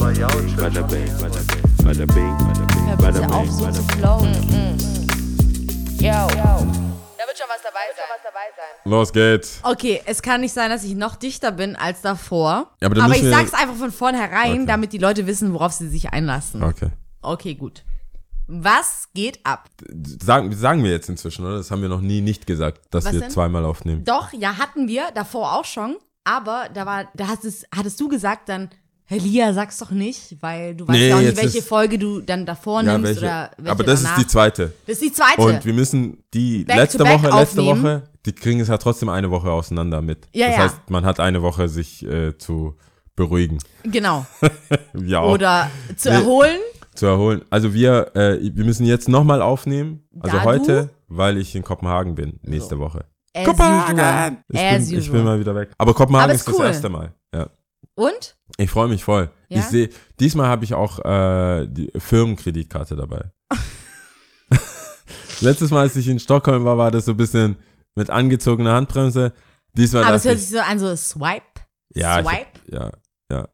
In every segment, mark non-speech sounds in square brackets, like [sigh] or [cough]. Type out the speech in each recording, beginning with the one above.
Bada bing, bada bing, bada bing, auf, so zu flowen. Yo. Da wird schon was dabei sein. Los geht's. Okay, es kann nicht sein, dass ich noch dichter bin als davor. Ja, aber dann aber ich wir- sag's einfach von vornherein, Okay. damit die Leute wissen, worauf sie sich einlassen. Okay. Okay, gut. Was geht ab? Sagen, sagen wir jetzt inzwischen, oder? Das haben wir noch nie nicht gesagt, dass Was wir denn? zweimal aufnehmen. Doch, ja, hatten wir davor auch schon, aber da war, da hast es, hattest du gesagt dann, Lia, sag's doch nicht, weil du weißt Nee, ja auch nicht, welche ist- Folge du dann davor Ja, nimmst welche, oder welche aber das danach. ist die zweite. Das ist die zweite. Und wir müssen die Back letzte Woche, letzte aufnehmen. Woche, die kriegen es ja trotzdem eine Woche auseinander mit. Ja, das ja. heißt, man hat eine Woche, sich äh, zu beruhigen. genau. [laughs] Ja, auch Oder zu Nee. erholen. zu erholen. Also wir, äh, wir müssen jetzt nochmal aufnehmen. Also Da heute, weil ich in Kopenhagen bin, nächste Woche. As usual. Ich As bin, ich bin mal wieder weg. Aber Kopenhagen Aber ist ist cool. das erste Mal. Ja. Und? Ich freue mich voll. Ja? Ich sehe, diesmal habe ich auch äh, die Firmenkreditkarte dabei. [laughs] Letztes Mal, als ich in Stockholm war, war das so ein bisschen mit angezogener Handbremse. Diesmal Aber es hört ich, sich so an, so Swipe. ja, ich, Swipe. ja, ja.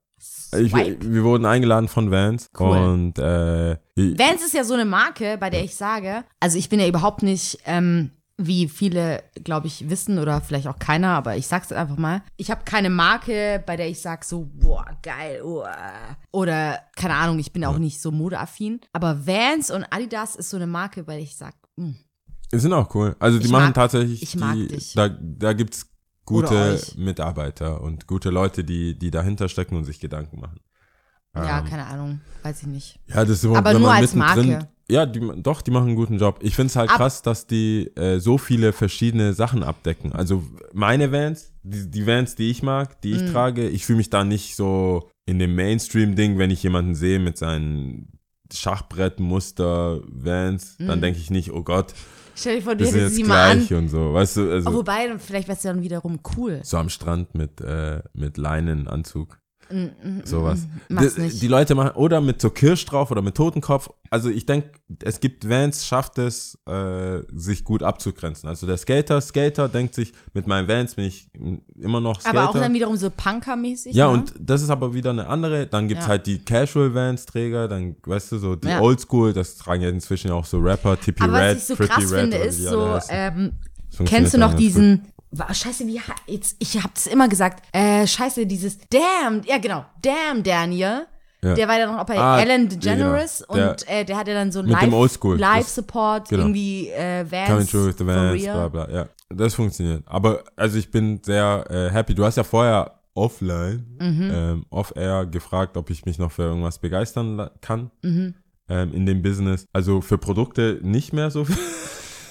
Ich, wir wurden eingeladen von Vans Cool. und äh, ich- Vans ist ja so eine Marke, bei der ich sage, also ich bin ja überhaupt nicht, ähm, wie viele, glaube ich, wissen oder vielleicht auch keiner, aber ich sag's einfach mal. Ich habe keine Marke, bei der ich sag so, boah, geil, uah. oder keine Ahnung, ich bin auch nicht so modeaffin. Aber Vans und Adidas ist so eine Marke, bei der ich sag, mm, Die sind auch cool. Also die Ich machen mag- tatsächlich, ich mag die, dich. da, da gibt's gute. Mitarbeiter und gute Leute, die, die dahinter stecken und sich Gedanken machen. ja, Ähm, keine Ahnung, weiß ich nicht. Ja, das ist Aber wenn nur man als Marke. Ja, die, doch, die machen einen guten Job. Ich finde es halt Ab- krass, dass die äh, so viele verschiedene Sachen abdecken. Also meine Vans, die, die Vans, die ich mag, die ich Mhm. trage, ich fühle mich da nicht so in dem Mainstream-Ding, wenn ich jemanden sehe mit seinen Schachbrettmuster Vans, dann denke ich nicht, oh Gott, Stell dir vor, du hättest sie mal an. gleich und so. Weißt du, also Oh, wobei, vielleicht wär's dann wiederum cool. so am Strand mit, äh, mit Leinenanzug. Mm, Sowas. Mach's die, die Leute machen, oder mit so Kirsch drauf oder mit Totenkopf. Also ich denke, es gibt Vans, schafft es, äh, sich gut abzugrenzen. Also der Skater, Skater denkt sich, mit meinen Vans bin ich immer noch Skater. Aber auch dann wiederum so Punker-mäßig. ja, ne? und das ist aber wieder eine andere. Dann gibt's Ja. halt die Casual Vans Träger, dann, weißt du, so die Ja. Oldschool, das tragen ja inzwischen auch so Rapper, Tippy Aber Red, was ich so Pretty krass Red finde, ist so, ähm, kennst du noch diesen, scheiße, wie, jetzt, ich hab's immer gesagt, äh, scheiße, dieses, damn, ja genau, damn Daniel, Ja. der war ja noch bei Ah, Ellen ja, DeGeneres genau. Der- und äh, der hatte dann so Live-Support, genau. irgendwie äh, Vans, Coming True with the Vans, bla bla, ja. Das funktioniert. Aber also ich bin sehr äh, happy. Du hast ja vorher offline, Mhm. ähm, off-air gefragt, ob ich mich noch für irgendwas begeistern kann Mhm. ähm, in dem Business. Also für Produkte nicht mehr so viel.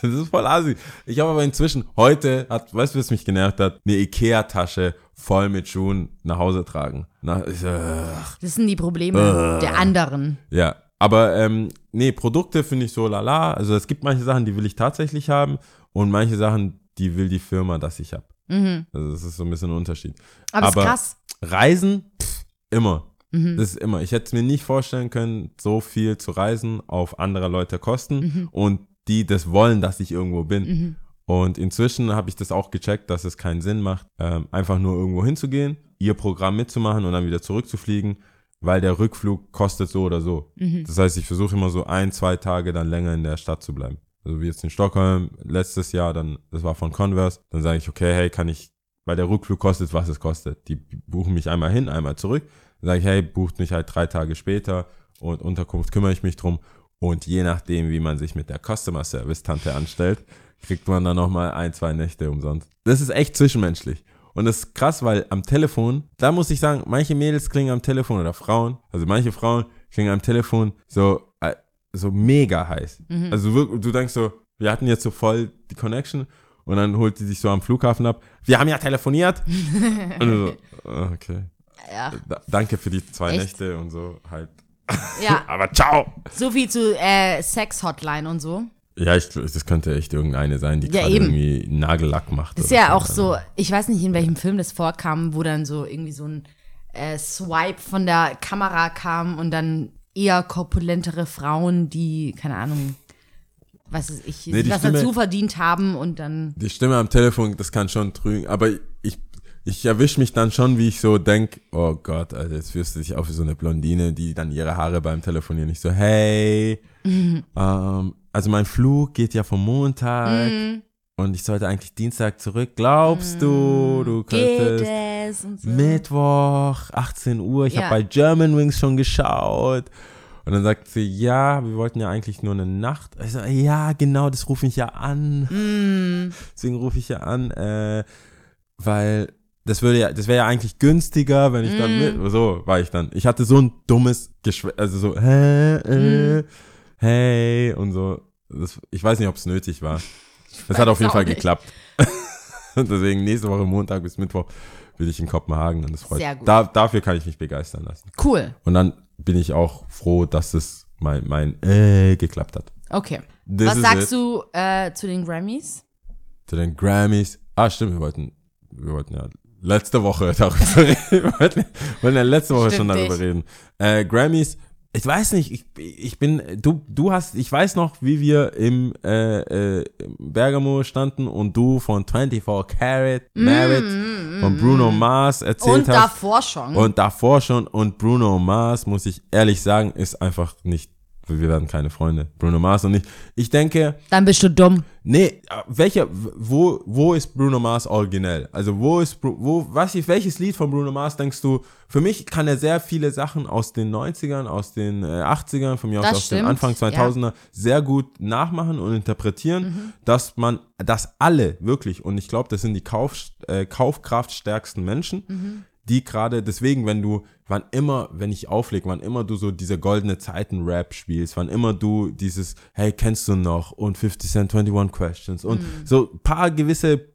Das ist voll assi. Ich habe aber inzwischen, heute hat, weißt du, was mich genervt hat? Eine Ikea-Tasche voll mit Schuhen nach Hause tragen. Na, ich, äh, Das sind die Probleme der anderen. ja, aber ähm, nee, Produkte finde ich so lala. Also es gibt manche Sachen, die will ich tatsächlich haben und manche Sachen, die will die Firma, dass ich habe. Also das ist so ein bisschen ein Unterschied. Mhm. Aber, Aber- ist krass. Reisen, pff, immer. Mhm. Das ist immer. Ich hätte es mir nicht vorstellen können, so viel zu reisen auf anderer Leute Kosten Mhm. und die das wollen, dass ich irgendwo bin. Und inzwischen habe ich das auch gecheckt, dass es keinen Sinn macht, ähm, einfach nur irgendwo hinzugehen, ihr Programm mitzumachen und dann wieder zurückzufliegen, weil der Rückflug kostet so oder so. Mhm. Das heißt, ich versuche immer so ein, zwei Tage dann länger in der Stadt zu bleiben. Also wie jetzt in Stockholm letztes Jahr, dann, das war von Converse, dann sage ich, okay, hey, kann ich, weil der Rückflug kostet, was es kostet. Die buchen mich einmal hin, einmal zurück. Dann sage ich, hey, bucht mich halt drei Tage später und Unterkunft kümmere ich mich drum. Und je nachdem, wie man sich mit der Customer Service Tante anstellt, kriegt man dann nochmal ein, zwei Nächte umsonst. Das ist echt zwischenmenschlich. Und das ist krass, weil am Telefon, da muss ich sagen, manche Mädels klingen am Telefon oder Frauen, also manche Frauen klingen am Telefon so, äh, so mega heiß. Also wirklich, du denkst so, wir hatten jetzt so voll die Connection und dann holt die sich so am Flughafen ab. Wir haben ja telefoniert. [laughs] und so, okay. Ja. Da, danke für die zwei Echt? Nächte und so halt. Ja, [laughs] Aber ciao! so viel zu äh, Sex-Hotline und so. Ja, ich, das könnte echt irgendeine sein, die Ja, gerade eben. irgendwie Nagellack macht. Das ist ja so. auch so, ich weiß nicht, in welchem Film das vorkam, wo dann so irgendwie so ein äh, Swipe von der Kamera kam und dann eher korpulentere Frauen, die, keine Ahnung, was ist ich, Nee, die was Stimme- dazu verdient haben und dann. Die Stimme am Telefon, das kann schon trügen, aber ich, ich erwische mich dann schon, wie ich so denk, oh Gott, Alter, jetzt fühlst du dich auch wie so eine Blondine, die dann ihre Haare beim Telefonieren nicht so, hey, Mhm. [laughs] ähm, also mein Flug geht ja vom Montag Mhm. und ich sollte eigentlich Dienstag zurück. Glaubst du, du Geht könntest so. Mittwoch, 18 Uhr, ich Ja. habe bei German Wings schon geschaut. Und dann sagt sie, ja, wir wollten ja eigentlich nur eine Nacht. Ich so, ja, genau, das rufe ich ja an. Mm. Deswegen rufe ich ja an, äh, weil das würde ja, das wäre ja eigentlich günstiger, wenn ich dann Mm. mit, so war ich dann. Ich hatte so ein dummes Geschw also so, hä, äh, Mm. hey, und so. Das, ich weiß nicht, ob es nötig war. Es hat auf jeden Fall nicht. geklappt. [laughs] Deswegen nächste Woche Montag bis Mittwoch bin ich in Kopenhagen und das freut Sehr gut. Da, dafür kann ich mich begeistern lassen. Cool. Und dann bin ich auch froh, dass es mein, mein äh, geklappt hat. Okay. This Was sagst it. du äh, zu den Grammys? Zu den Grammys. Ah, stimmt, wir wollten, wir wollten ja letzte Woche darüber [laughs] reden. Wollten, wollten ja letzte Woche schon Stimmt darüber nicht. reden. Äh, Grammys, ich weiß nicht, ich, ich bin, du, du hast, ich weiß noch, wie wir im, äh, äh, Bergamo standen und du von 24 Karat Merit von Bruno Mars erzählt Mm, Und hast. davor schon. Und davor schon. Und Bruno Mars, muss ich ehrlich sagen, ist einfach nicht, wir werden keine Freunde. Bruno Mars und ich. Ich denke, Dann bist du dumm. Nee, welcher, wo, wo ist Bruno Mars originell? Also wo ist, wo, was, welches Lied von Bruno Mars denkst du, für mich kann er sehr viele Sachen aus den 90ern, aus den äh, 80ern, von mir aus aus stimmt, Anfang 2000er sehr gut nachmachen und interpretieren, Mhm. dass man, dass alle wirklich, und ich glaube, das sind die Kauf, äh, kaufkraftstärksten Menschen, Mhm. Die gerade, deswegen, wenn du, wann immer, wenn ich auflege, wann immer du so diese goldene Zeiten-Rap spielst, wann immer du dieses, hey, kennst du noch und 50 Cent 21 Questions und Mhm. so ein paar gewisse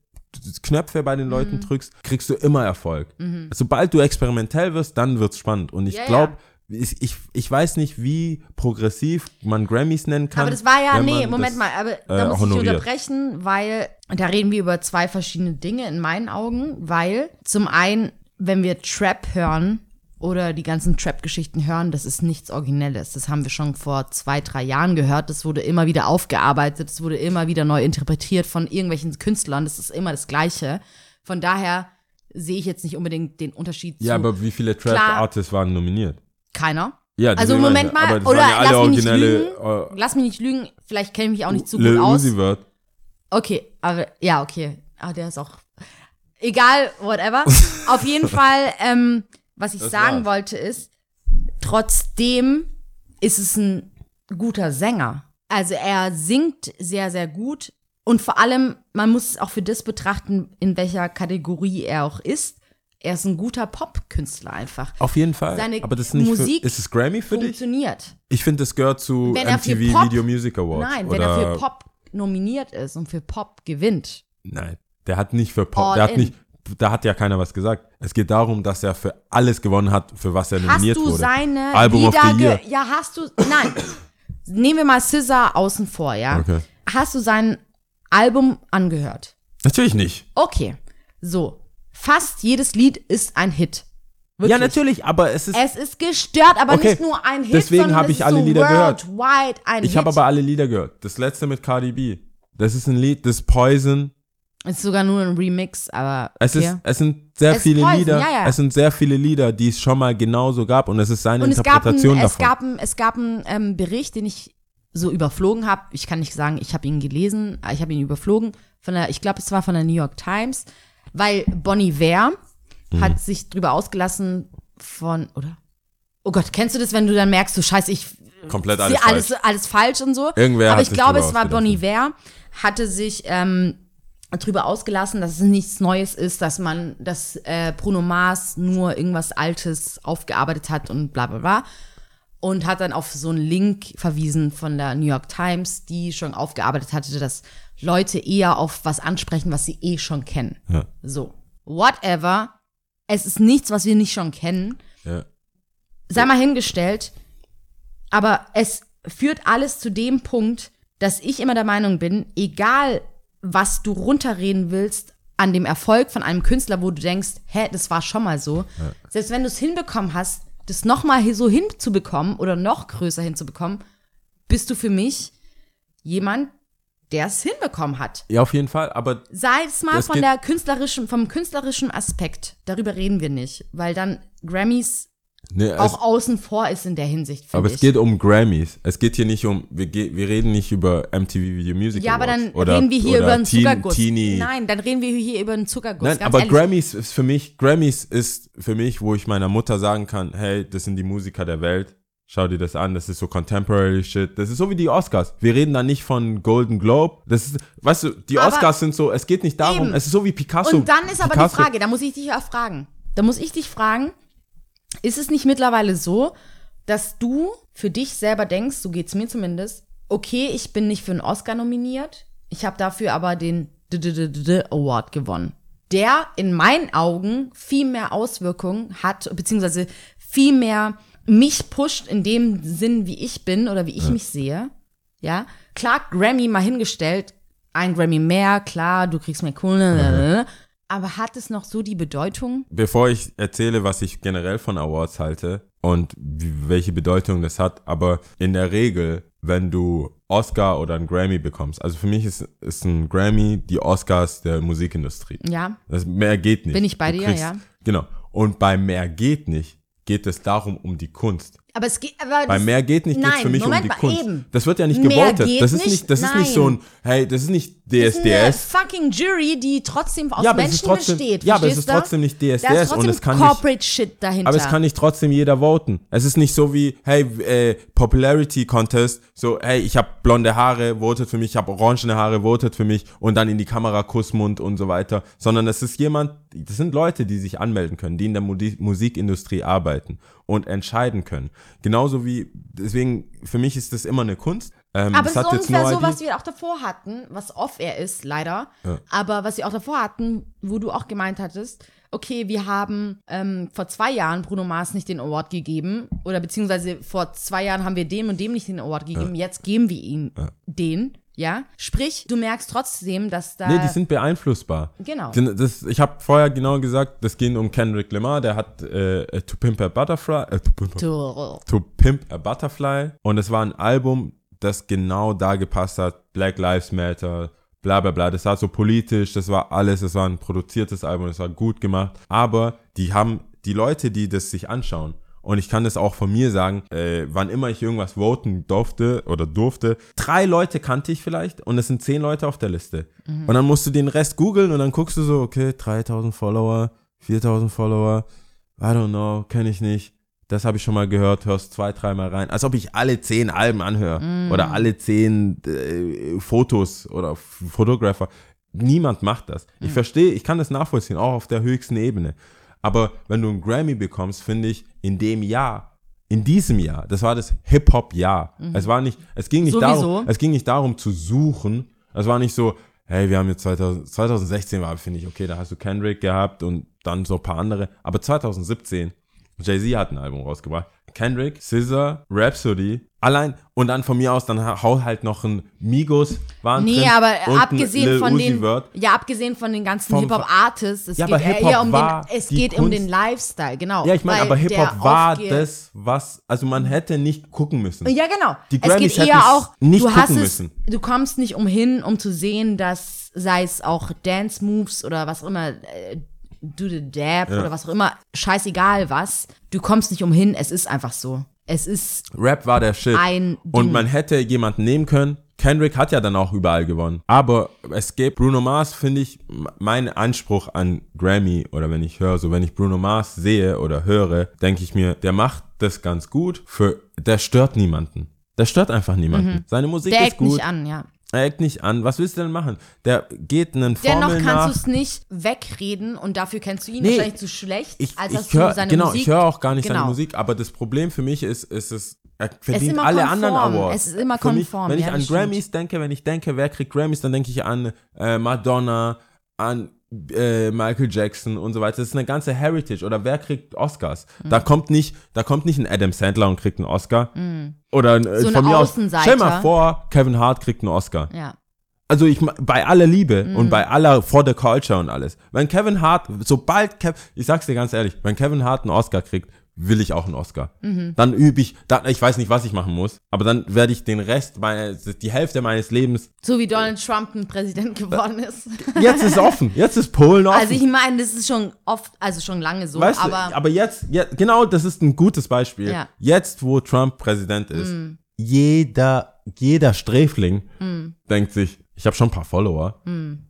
Knöpfe bei den Leuten Mhm. drückst, kriegst du immer Erfolg. Sobald du experimentell wirst, dann wird's spannend. Und ich Ja, glaube, ich, ich, ich weiß nicht, wie progressiv man Grammys nennen kann. Aber das war ja, nee, Moment das- mal, aber da äh, muss honoriert. ich unterbrechen, weil da reden wir über zwei verschiedene Dinge in meinen Augen, weil zum einen, wenn wir Trap hören oder die ganzen Trap-Geschichten hören, das ist nichts Originelles. Das haben wir schon vor zwei, drei Jahren gehört. Das wurde immer wieder aufgearbeitet, das wurde immer wieder neu interpretiert von irgendwelchen Künstlern. Das ist immer das Gleiche. Von daher sehe ich jetzt nicht unbedingt den Unterschied Ja, zu aber wie viele. Trap-Artists waren nominiert? keiner. Ja, Also deswegen Moment mal, oder ja lass mich nicht lügen. äh, Lass mich nicht lügen, vielleicht kenne ich mich auch nicht so Lil gut aus. Uzi Vert. Okay, aber ja, okay. Ah, der ist auch. Egal, whatever. [laughs] Auf jeden Fall, ähm, was ich Das sagen war's. wollte ist, trotzdem ist es ein guter Sänger. Also er singt sehr, sehr gut. Und vor allem, man muss es auch für das betrachten, in welcher Kategorie er auch ist. Er ist ein guter Pop-Künstler einfach. Auf jeden Fall. Seine aber das ist nicht Musik für, ist es Grammy für dich? Funktioniert. Ich finde, das gehört zu Wenn MTV Pop- Video Music Awards. Nein, wenn er für Pop nominiert ist und für Pop gewinnt. Nein, der hat nicht für Pop, All der hat in. nicht, da hat ja keiner was gesagt. Es geht darum, dass er für alles gewonnen hat, für was er Hast nominiert du wurde. seine Album of the Year. Ja, hast du. Nein. Nehmen wir mal Scissor außen vor, ja? Okay. Hast du sein Album angehört? Natürlich nicht. Okay. So. Fast jedes Lied ist ein Hit. Wirklich. Ja, natürlich, aber es ist. Es ist gestört, aber Okay, nicht nur ein Hit, deswegen sondern hab es ich alle so Lieder gehört. ich habe aber alle Lieder gehört. Das letzte mit Cardi B. Das ist ein Lied, das Poison. Es ist sogar nur ein Remix, aber Es, ist, es sind sehr Es viele Lieder. ja, ja. Es sind sehr viele Lieder, die es schon mal genauso gab und es ist seine Und es gab, ein, Interpretation es davon. gab, ein, es gab einen ähm, Bericht, den ich so überflogen habe. Ich kann nicht sagen, ich habe ihn gelesen, äh, ich habe ihn überflogen. Von der, ich glaube, es war von der New York Times, weil Bonnie Ware Mhm. hat sich drüber ausgelassen von, oder? Oh Gott, kennst du das, wenn du dann merkst, du scheiße, ich Komplett alles alles, falsch. alles falsch und so. Irgendwer Aber ich glaube, es war. Bonnie Ware, hatte sich ähm, drüber ausgelassen, dass es nichts Neues ist, dass man, dass äh, Bruno Mars nur irgendwas Altes aufgearbeitet hat und bla bla bla. Und hat dann auf so einen Link verwiesen von der New York Times, die schon aufgearbeitet hatte, dass Leute eher auf was ansprechen, was sie eh schon kennen. Ja. So. Whatever. Es ist nichts, was wir nicht schon kennen Ja. sei mal hingestellt, aber es führt alles zu dem Punkt, dass ich immer der Meinung bin, egal was du runterreden willst an dem Erfolg von einem Künstler, wo du denkst, hä, das war schon mal so, selbst wenn du es hinbekommen hast, das noch mal so hinzubekommen oder noch größer hinzubekommen, bist du für mich jemand, der es hinbekommen hat. Ja, auf jeden Fall, aber Sei es mal von der künstlerischen, vom künstlerischen Aspekt. Darüber reden wir nicht, weil dann Grammys ne, es, auch außen vor ist in der Hinsicht, aber ich. es geht um Grammys. Es geht hier nicht um, wir, ge- wir reden nicht über MTV Video Music ja, aber Awards dann oder, reden wir hier über einen Teen- Zuckerguss. Teenie. Nein, dann reden wir hier über einen Zuckerguss. Nein, aber ehrlich. Grammys ist für mich, Grammys ist für mich, wo ich meiner Mutter sagen kann, hey, das sind die Musiker der Welt. Schau dir das an, das ist so Contemporary Shit. Das ist so wie die Oscars. Wir reden da nicht von Golden Globe. Das ist, weißt du, die Aber- Oscars sind so, es geht nicht darum, Eben. es ist so wie Picasso. Und dann ist aber Picasso, die Frage, da muss ich dich auch fragen. Da muss ich dich fragen, ist es nicht mittlerweile so, dass du für dich selber denkst, so geht's mir zumindest, okay, ich bin nicht für einen Oscar nominiert, ich habe dafür aber den D -D -D Award gewonnen. Der in meinen Augen viel mehr Auswirkungen hat, beziehungsweise viel mehr mich pusht in dem Sinn, wie ich bin oder wie ich mich sehe. Ja, klar, Grammy mal hingestellt, ein Grammy mehr, klar, du kriegst mehr Kohle, aber hat es noch so die Bedeutung? Bevor ich erzähle, was ich generell von Awards halte und welche Bedeutung das hat, aber in der Regel, wenn du Oscar oder ein Grammy bekommst, also für mich ist, ist ein Grammy die Oscars der Musikindustrie. Ja, Das mehr geht nicht. Bin ich bei Du dir, ja. Genau. Und bei mehr geht nicht, geht es darum um die Kunst. Aber es geht, aber Bei das- mehr geht nicht, nein, für mich Moment um die mal, Kunst. Eben. Das wird ja nicht Mehr gewotet. Das ist nicht, nicht, das ist nicht so ein, hey, das ist nicht Das ist eine DSDS. fucking Jury, die trotzdem aus Ja, aber es Menschen ist trotzdem, besteht. ja, aber es ist trotzdem nicht Da ist DSDS trotzdem und es kann nicht, Corporate Shit dahinter. aber es kann nicht trotzdem jeder voten. Es ist nicht so wie, hey, äh, Popularity Contest, so, hey, ich habe blonde Haare, votet für mich, ich habe orangene Haare, votet für mich und dann in die Kamera Kussmund und so weiter, sondern es ist jemand, das sind Leute, die sich anmelden können, die in der Musikindustrie arbeiten und entscheiden können. Genauso wie, deswegen, für mich ist das immer eine Kunst. Ähm, Aber das es ist ungefähr so, idea- was wir auch davor hatten, was off-air ist, leider. Ja. Aber was wir auch davor hatten, wo du auch gemeint hattest, okay, wir haben ähm, vor zwei Jahren Bruno Mars nicht den Award gegeben oder beziehungsweise vor zwei Jahren haben wir dem und dem nicht den Award gegeben, jetzt geben wir ihm den, ja. Sprich, du merkst trotzdem, dass da... Nee, die sind beeinflussbar. Genau. Das, ich habe vorher genau gesagt, das ging um Kendrick Lamar, der hat äh, äh, To Pimp a Butterfly, äh, to, Pimp a, To- to Pimp a Butterfly und es war ein Album, das genau da gepasst hat, Black Lives Matter, bla bla bla, das war so politisch, das war alles, es war ein produziertes Album, das war gut gemacht, aber die haben, die Leute, die das sich anschauen, und ich kann das auch von mir sagen, äh, wann immer ich irgendwas voten durfte oder durfte, drei Leute kannte ich vielleicht und es sind zehn Leute auf der Liste. Und dann musst du den Rest googeln und dann guckst du so, okay, 3000 Follower, 4000 Follower, I don't know, kenne ich nicht. Das habe ich schon mal gehört, hörst zwei, dreimal rein. Als ob ich alle zehn Alben anhöre oder alle zehn äh, Fotos oder F- Photographer. Niemand macht das. Ich verstehe, ich kann das nachvollziehen, auch auf der höchsten Ebene. Aber wenn du einen Grammy bekommst, finde ich, in dem Jahr, in diesem Jahr, das war das Hip-Hop-Jahr. Es war nicht, es ging nicht Sowieso. darum, es ging nicht darum zu suchen. Es war nicht so, hey, wir haben jetzt 2000, 2016 war, finde ich, okay, da hast du Kendrick gehabt und dann so ein paar andere. Aber 2017, Jay-Z hat ein Album rausgebracht. Kendrick, Scissor, Rhapsody, allein und dann von mir aus, dann hau halt noch ein Migos waren Nee, drin aber und abgesehen von Uzi den, Vert. ja, abgesehen von den ganzen Vom- Hip-Hop-Artists, es Ja, geht eher um den, es geht um Kunst. den Lifestyle, genau. Ja, ich meine, aber Hip-Hop der war das, was, also man hätte nicht gucken müssen. Ja, genau. Die es Grammys geht hätten eher es auch, nicht du hast gucken es, müssen. du kommst nicht umhin, um zu sehen, dass, sei es auch Dance Moves oder was auch immer, äh, do the dab oder was auch immer, scheißegal was, du kommst nicht umhin, es ist einfach so. Es ist Rap war der Shit. ein Und man hätte jemanden nehmen können. Kendrick hat ja dann auch überall gewonnen. Aber es gibt Bruno Mars, finde ich, mein Anspruch an Grammy oder wenn ich höre, so wenn ich Bruno Mars sehe oder höre, denke ich mir, der macht das ganz gut. Für, der stört niemanden. Der stört einfach niemanden. Seine Musik Mhm. der ist gut. nicht an, ja. Er eckt nicht an. Was willst du denn machen? Der geht einen Dennoch Formel nach. kannst du es nicht wegreden und dafür kennst du ihn Nee, wahrscheinlich zu schlecht, ich, als dass ich hör, du seine genau, Musik. ich höre auch gar nicht genau. seine Musik, aber das Problem für mich ist, ist es, er verdient alle konform. anderen Awards. Es ist immer für mich, konform, Wenn ich ja, an das stimmt. Grammys denke, wenn ich denke, wer kriegt Grammys, dann denke ich an äh, Madonna, an äh, Michael Jackson und so weiter. Das ist eine ganze Heritage. Oder wer kriegt Oscars? Mhm. Da kommt nicht, da kommt nicht ein Adam Sandler und kriegt einen Oscar. Oder äh, Mhm. So von mir aus. Stell mal vor, Kevin Hart kriegt einen Oscar Ja. also ich bei aller Liebe Mhm. und bei aller for the culture und alles. Wenn Kevin Hart, sobald Kev, ich sag's dir ganz ehrlich, wenn Kevin Hart einen Oscar kriegt, will ich auch einen Oscar. Mhm. Dann übe ich, dann, ich weiß nicht, was ich machen muss, aber dann werde ich den Rest, meiner, die Hälfte meines Lebens, So wie Donald Trump ein Präsident geworden ist. [laughs] jetzt ist offen, jetzt ist Polen offen. Also ich meine, das ist schon oft, also schon lange so, Weißt aber du, aber jetzt, jetzt, genau, das ist ein gutes Beispiel. Ja. Jetzt, wo Trump Präsident ist, jeder, jeder Sträfling Mm. denkt sich, ich habe schon ein paar Follower.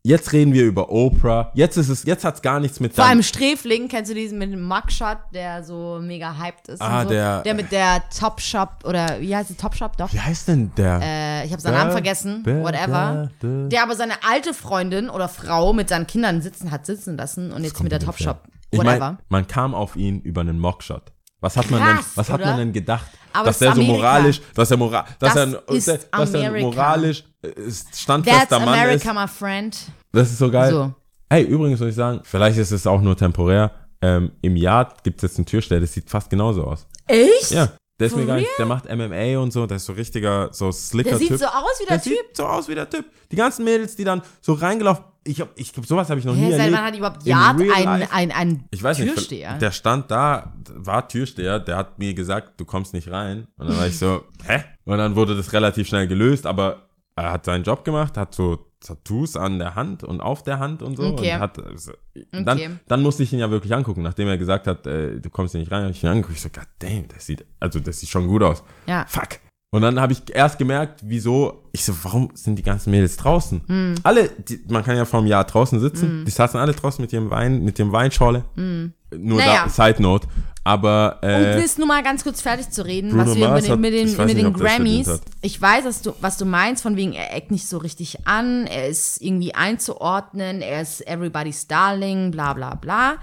Jetzt reden wir über Oprah. Jetzt ist es, jetzt hat's gar nichts mit vor allem Sträfling, kennst du diesen mit dem Mugshot, der so mega hyped ist Ah, und so? der- der mit der Topshop oder wie heißt die Topshop doch? Wie heißt denn der? Äh, ich habe seinen Der- Namen vergessen, der- whatever. der- der- Der aber seine alte Freundin oder Frau mit seinen Kindern sitzen hat sitzen lassen und jetzt mit der Topshop, ich whatever. meine, man kam auf ihn über einen Mockshot. Was hat man denn, Krass, was hat oder? man denn gedacht? Aber dass das der ist so Amerika. moralisch, dass er moral, dass Das er, ist dass er moralisch äh, standfester That's Mann ist. America, my friend. Das ist so geil. So. Hey, übrigens muss ich sagen, vielleicht ist es auch nur temporär. Ähm, Im Jahr gibt es jetzt einen Türsteher, das sieht fast genauso aus. Echt? Ja, der ist For mir gar nicht, der macht MMA und so, der ist so richtiger, so slicker Der sieht Typ. so aus wie der, Typ. sieht so aus wie der Typ. Die ganzen Mädels, die dann so reingelaufen, ich hab, ich sowas habe ich noch nie Hä, seit erlebt. wann hat überhaupt Yard real ein, life. ein, ein Ich weiß nicht, Türsteher? der stand da, war Türsteher, der hat mir gesagt, du kommst nicht rein. Und dann war ich so, [laughs] hä? Und dann wurde das relativ schnell gelöst, aber er hat seinen Job gemacht, hat so Tattoos an der Hand und auf der Hand und so. Okay. Und hat, also, Okay. dann, dann musste ich ihn ja wirklich angucken. Nachdem er gesagt hat, äh, du kommst hier nicht rein, habe ich ihn angeguckt. Ich so, god damn, das sieht, also das sieht schon gut aus. Ja. Fuck. Und dann habe ich erst gemerkt, wieso, ich so, warum sind die ganzen Mädels draußen? Hm. Alle, die, man kann ja vor einem Jahr draußen sitzen, die saßen alle draußen mit ihrem Wein, mit ihrem Weinschorle. Nur Hm. Naja. da, Side Note. Aber, Um äh, das nur mal ganz kurz fertig zu reden, Bruno was wir Mars mit, den- mit den, mit nicht, den Grammys. Ich weiß, dass du, was du meinst, von wegen, er eckt nicht so richtig an, er ist irgendwie einzuordnen, er ist everybody's darling, bla bla bla.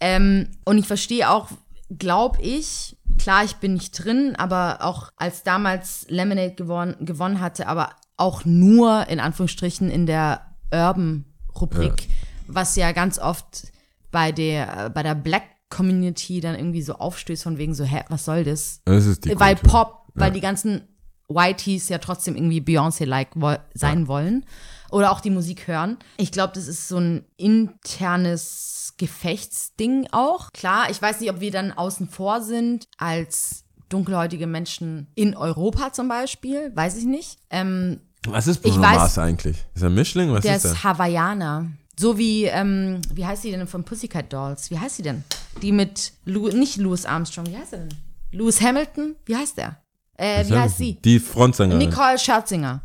Ähm, und ich verstehe auch, glaube ich, klar, ich bin nicht drin, aber auch als damals Lemonade gewonnen, gewonnen hatte, aber auch nur in Anführungsstrichen in der Urban-Rubrik, was ja ganz oft bei der, bei der Black Community dann irgendwie so aufstößt von wegen so, hä, was soll das? das weil Kultur. Pop, weil die ganzen Whiteys ja trotzdem irgendwie Beyoncé-like wo sein wollen oder auch die Musik hören. Ich glaube, das ist so ein internes Gefechtsding auch. Klar, ich weiß nicht, ob wir dann außen vor sind als dunkelhäutige Menschen in Europa zum Beispiel, weiß ich nicht. Ähm, Was ist Bruno weiß- Mars eigentlich? Ist er Mischling? Was der ist ist der? Hawaiianer. So wie, ähm, wie heißt sie denn von Pussycat Dolls? Wie heißt sie denn? Die mit, Lou, nicht Louis Armstrong, wie heißt er denn? Louis Hamilton? Wie heißt der? Äh, wie heißt sie? Die Frontsängerin. Nicole Scherzinger.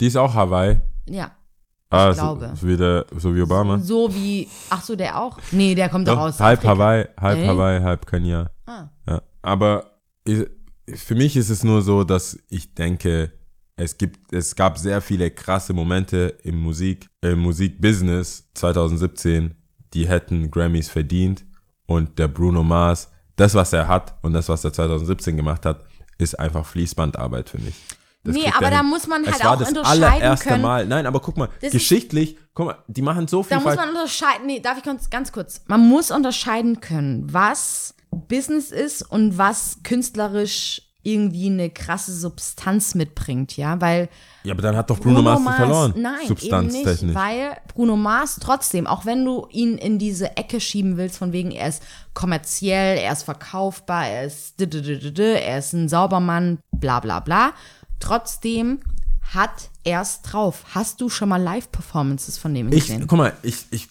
Die ist auch Hawaii. Ja. Ah, glaube. So, so, wie der, so wie Obama. So wie, ach so, der auch? Nee, der kommt doch, aus halb Afrika. Hawaii, halb Ey. Hawaii, halb Kenia. Ah. Ja. Aber ich, für mich ist es nur so, dass ich denke, es gibt, es gab sehr viele krasse Momente im Musik, im Musikbusiness 2017, die hätten Grammys verdient. Und der Bruno Mars, das, was er hat und das, was er 2017 gemacht hat, ist einfach Fließbandarbeit, finde ich. Das Nee, aber er da muss man es halt war auch das unterscheiden allererste können. Mal. Nein, aber guck mal, Das geschichtlich, guck mal, die machen so viel Da muss man unterscheiden, nee, darf ich ganz, ganz kurz. Man muss unterscheiden können, was Business ist und was künstlerisch irgendwie eine krasse Substanz mitbringt, ja, weil Ja, aber dann hat doch Bruno, Mars, die verloren. Nein, eben Substanztechnisch. nicht, weil Bruno Mars trotzdem, auch wenn du ihn in diese Ecke schieben willst, von wegen er ist kommerziell, er ist verkaufbar, er ist er ist ein Saubermann, bla bla bla, trotzdem hat er es drauf. Hast du schon mal Live-Performances von dem Ich, gesehen? guck mal, ich, ich,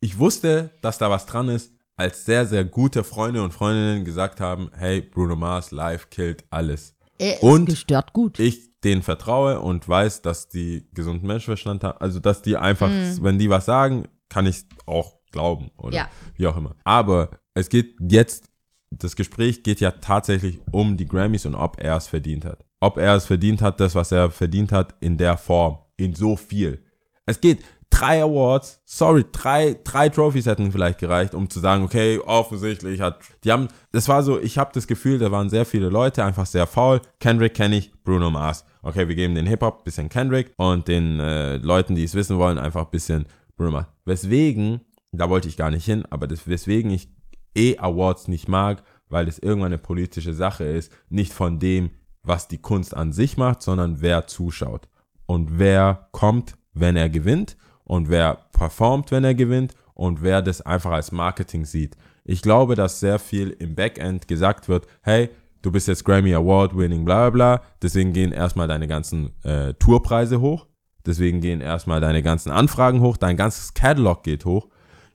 ich wusste, dass da was dran ist, als sehr, sehr gute Freunde und Freundinnen gesagt haben, hey, Bruno Mars live killt alles. er und gestört gut. Ich denen vertraue und weiß, dass die gesunden Menschenverstand haben. Also, dass die einfach, wenn die was sagen, kann ich auch glauben oder. Ja. wie auch immer. Aber es geht jetzt, das Gespräch geht ja tatsächlich um die Grammys und ob er es verdient hat. Ob er es verdient hat, das, was er verdient hat, in der Form, in so viel. Es geht drei Awards, sorry, drei, drei Trophies hätten vielleicht gereicht, um zu sagen, okay, offensichtlich hat, die haben, das war so, ich habe das Gefühl, da waren sehr viele Leute einfach sehr faul. Kendrick kenne ich, Bruno Mars. Okay, wir geben den Hip-Hop bisschen Kendrick und den äh, Leuten, die es wissen wollen, einfach ein bisschen Bruno Mars. Weswegen, da wollte ich gar nicht hin, aber das, weswegen ich eh Awards nicht mag, weil es irgendwann eine politische Sache ist, nicht von dem, was die Kunst an sich macht, sondern wer zuschaut und wer kommt, wenn er gewinnt und wer performt, wenn er gewinnt und wer das einfach als Marketing sieht. Ich glaube, dass sehr viel im Backend gesagt wird, hey, du bist jetzt Grammy Award winning, bla bla bla, deswegen gehen erstmal deine ganzen äh, Tourpreise hoch, deswegen gehen erstmal deine ganzen Anfragen hoch, dein ganzes Catalog geht hoch.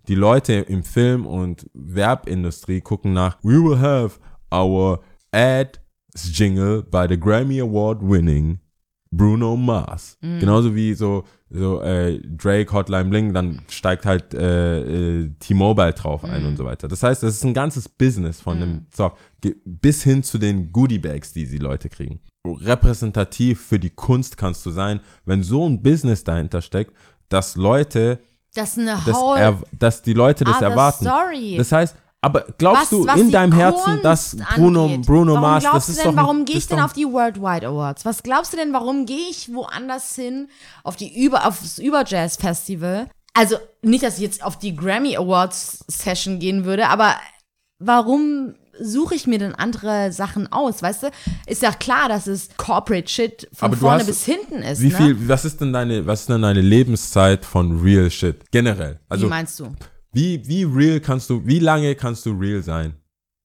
Die Leute im Film- und Werbindustrie gucken nach, we will have our ad jingle by the Grammy Award winning Bruno Mars. Genauso wie so, so äh, Drake, Hotline Bling, dann steigt halt äh, äh, T-Mobile drauf ein und so weiter. Das heißt, das ist ein ganzes Business von dem Song, bis hin zu den Goodie-Bags, die die Leute kriegen. Repräsentativ für die Kunst kannst du sein, wenn so ein Business dahinter steckt, dass Leute Das ist eine das whole er, dass die Leute das erwarten. story. Das heißt, aber glaubst was, du was in deinem Herzen, Kunst dass Bruno, angeht. Bruno warum Mars, glaubst das ist du denn, doch, warum gehe ich denn auf die Worldwide Awards? Was glaubst du denn, warum gehe ich woanders hin auf die über aufs Überjazz Festival? Also nicht, dass ich jetzt auf die Grammy Awards Session gehen würde, aber warum suche ich mir denn andere Sachen aus? Weißt du, ist ja klar, dass es Corporate Shit von Aber vorne hast- bis hinten ist. Wie ne? viel, was ist denn deine, was ist denn deine Lebenszeit von Real Shit? Generell. Wie Also, meinst du? Wie, wie real kannst du, wie lange kannst du real sein?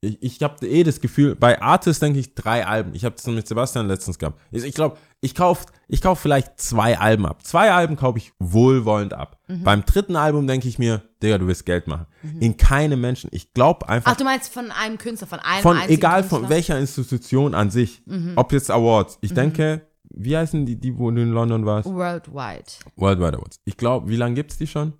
Ich, ich habe eh das Gefühl, bei Artists denke ich drei Alben. Ich habe das mit Sebastian letztens gehabt. Ich, glaube, ich kauf, ich kauf vielleicht zwei Alben ab. Zwei Alben kaufe ich wohlwollend ab. Mhm. Beim dritten Album denke ich mir, Digga, du willst Geld machen. In keinem Menschen. Ich glaube einfach, Ach, du meinst von einem Künstler, von einem von egal Künstler? Mhm. von welcher Institution an sich, ob jetzt Awards. Ich denke, wie heißen die, die wo du in London warst? Worldwide. Worldwide Awards. Ich glaube, wie lange gibt's die schon?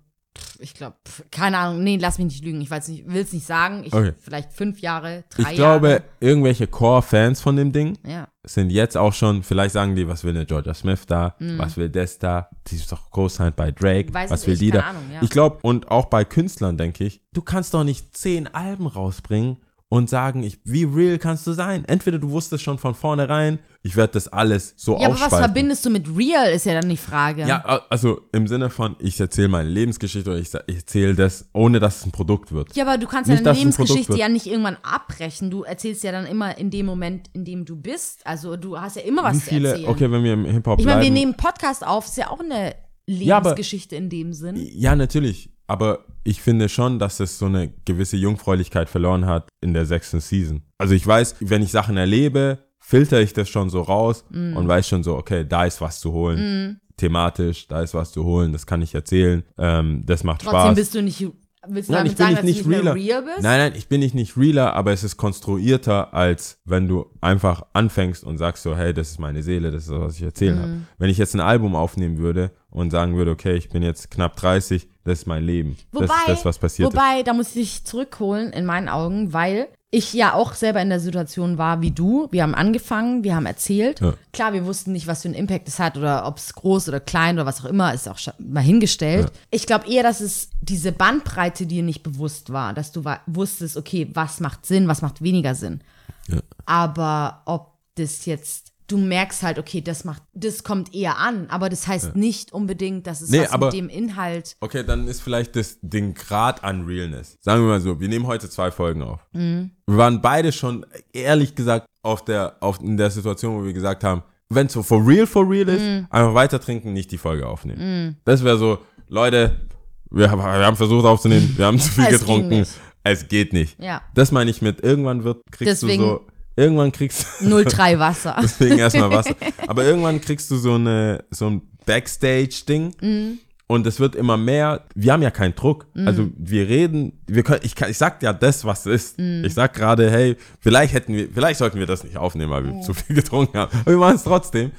Ich glaube, keine Ahnung, nee, lass mich nicht lügen. Ich will es nicht sagen. Ich, Okay. Vielleicht fünf Jahre, drei Ich glaube, Jahre. irgendwelche Core-Fans von dem Ding Ja. sind jetzt auch schon, vielleicht sagen die, was will eine Georgia Smith da, was will das da, die ist doch co-signed bei Drake, Mhm. Weiß was will nicht, die da. Ahnung, ja. Ich glaube, und auch bei Künstlern denke ich, du kannst doch nicht zehn Alben rausbringen und sagen, ich, wie real kannst du sein? Entweder du wusstest schon von vornherein, ich werde das alles so Ja, aber was verbindest du mit Real, ist ja dann die Frage. Ja, also im Sinne von, ich erzähle meine Lebensgeschichte oder ich, ich erzähle das, ohne dass es ein Produkt wird. Ja, aber du kannst Nicht, ja deine Lebensgeschichte ja nicht irgendwann abbrechen. Du erzählst ja dann immer in dem Moment, in dem du bist. Also du hast ja immer was Wie zu viele, erzählen. okay, wenn wir im Hip-Hop ich meine, wir nehmen Podcast auf, ist ja auch eine Ja, aber- Lebensgeschichte in dem Sinn. Ja, natürlich. Aber ich finde schon, dass es so eine gewisse Jungfräulichkeit verloren hat in der sechsten Season. Also ich weiß, wenn ich Sachen erlebe, filter ich das schon so raus Mm. und weiß schon so, okay, da ist was zu holen. Thematisch, da ist was zu holen, das kann ich erzählen. Ähm, das macht Trotzdem Spaß. bist du nicht. Willst du Nein, damit sagen, dass nicht du nicht realer. real bist? Nein, nein, ich bin nicht nicht realer, aber es ist konstruierter, als wenn du einfach anfängst und sagst so, hey, das ist meine Seele, das ist das, was ich erzählen Mhm. habe. Wenn ich jetzt ein Album aufnehmen würde und sagen würde, okay, ich bin jetzt knapp 30, das ist mein Leben. Wobei, das ist das, was passiert ist. wobei, da muss ich dich zurückholen in meinen Augen, weil ich ja auch selber in der Situation war wie du. Wir haben angefangen, wir haben erzählt. Ja. Klar, wir wussten nicht, was für einen Impact es hat oder ob es groß oder klein oder was auch immer, ist auch mal hingestellt. Ich glaube eher, dass es diese Bandbreite dir nicht bewusst war, dass du wusstest, okay, was macht Sinn, was macht weniger Sinn. Ja. Aber ob das jetzt Du merkst halt, okay, das macht, das kommt eher an, aber das heißt nicht unbedingt, dass es Nee, was aber- mit dem Inhalt Okay, dann ist vielleicht das den Grad an Realness. Sagen wir mal so, wir nehmen heute zwei Folgen auf. Mhm. Wir waren beide schon, ehrlich gesagt, auf der, auf, in der Situation, wo wir gesagt haben, wenn es so for real, for real ist, Mhm. einfach weiter trinken, nicht die Folge aufnehmen. Das wäre so, Leute, wir, haben- wir haben versucht aufzunehmen, wir haben zu [laughs] viel Es getrunken. Es geht nicht. Ja. Das meine ich mit, irgendwann wird, kriegst Deswegen- du so, irgendwann kriegst 03 Wasser. [laughs] Deswegen erstmal Wasser. [laughs] Aber irgendwann kriegst du so eine so ein Backstage-Ding Mhm. Und es wird immer mehr. Wir haben ja keinen Druck. Also wir reden, wir können, ich, kann, ich sag ja das, was es ist. Mhm. Ich sag gerade, hey, vielleicht hätten wir, vielleicht sollten wir das nicht aufnehmen, weil wir Mhm. zu viel getrunken haben. Aber wir machen es trotzdem.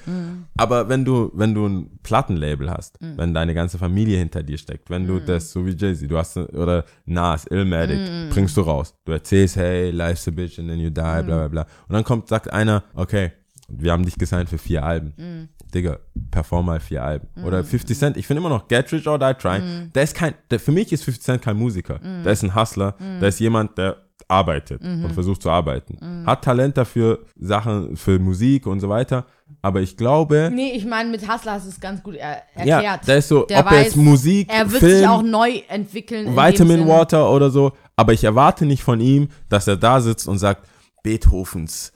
Aber wenn du, wenn du ein Plattenlabel hast, Mhm. wenn deine ganze Familie hinter dir steckt, wenn du das, so wie Jay-Z, du hast, oder Nas, Illmatic, Mhm. bringst du raus. Du erzählst, hey, life's a bitch and then you die, bla, bla, bla. Und dann kommt, sagt einer, okay, wir haben dich gesigned für vier Alben. Mhm. Digga, perform mal vier Alben. Oder 50 Cent, ich finde immer noch Get Rich or Die Trying. Mhm. Der ist kein, der, für mich ist 50 Cent kein Musiker. Der ist ein Hustler. Mhm. Der ist jemand, der arbeitet und versucht zu arbeiten. Mhm. Hat Talent dafür, Sachen für Musik und so weiter. Aber ich glaube, Nee, ich meine, mit Hustler hast du es ganz gut er ja, erklärt. der ist so, Der ob er weiß, jetzt Musik, er wird Film, sich auch neu entwickeln. Vitamin. Water oder so. Aber ich erwarte nicht von ihm, dass er da sitzt und sagt, Beethovens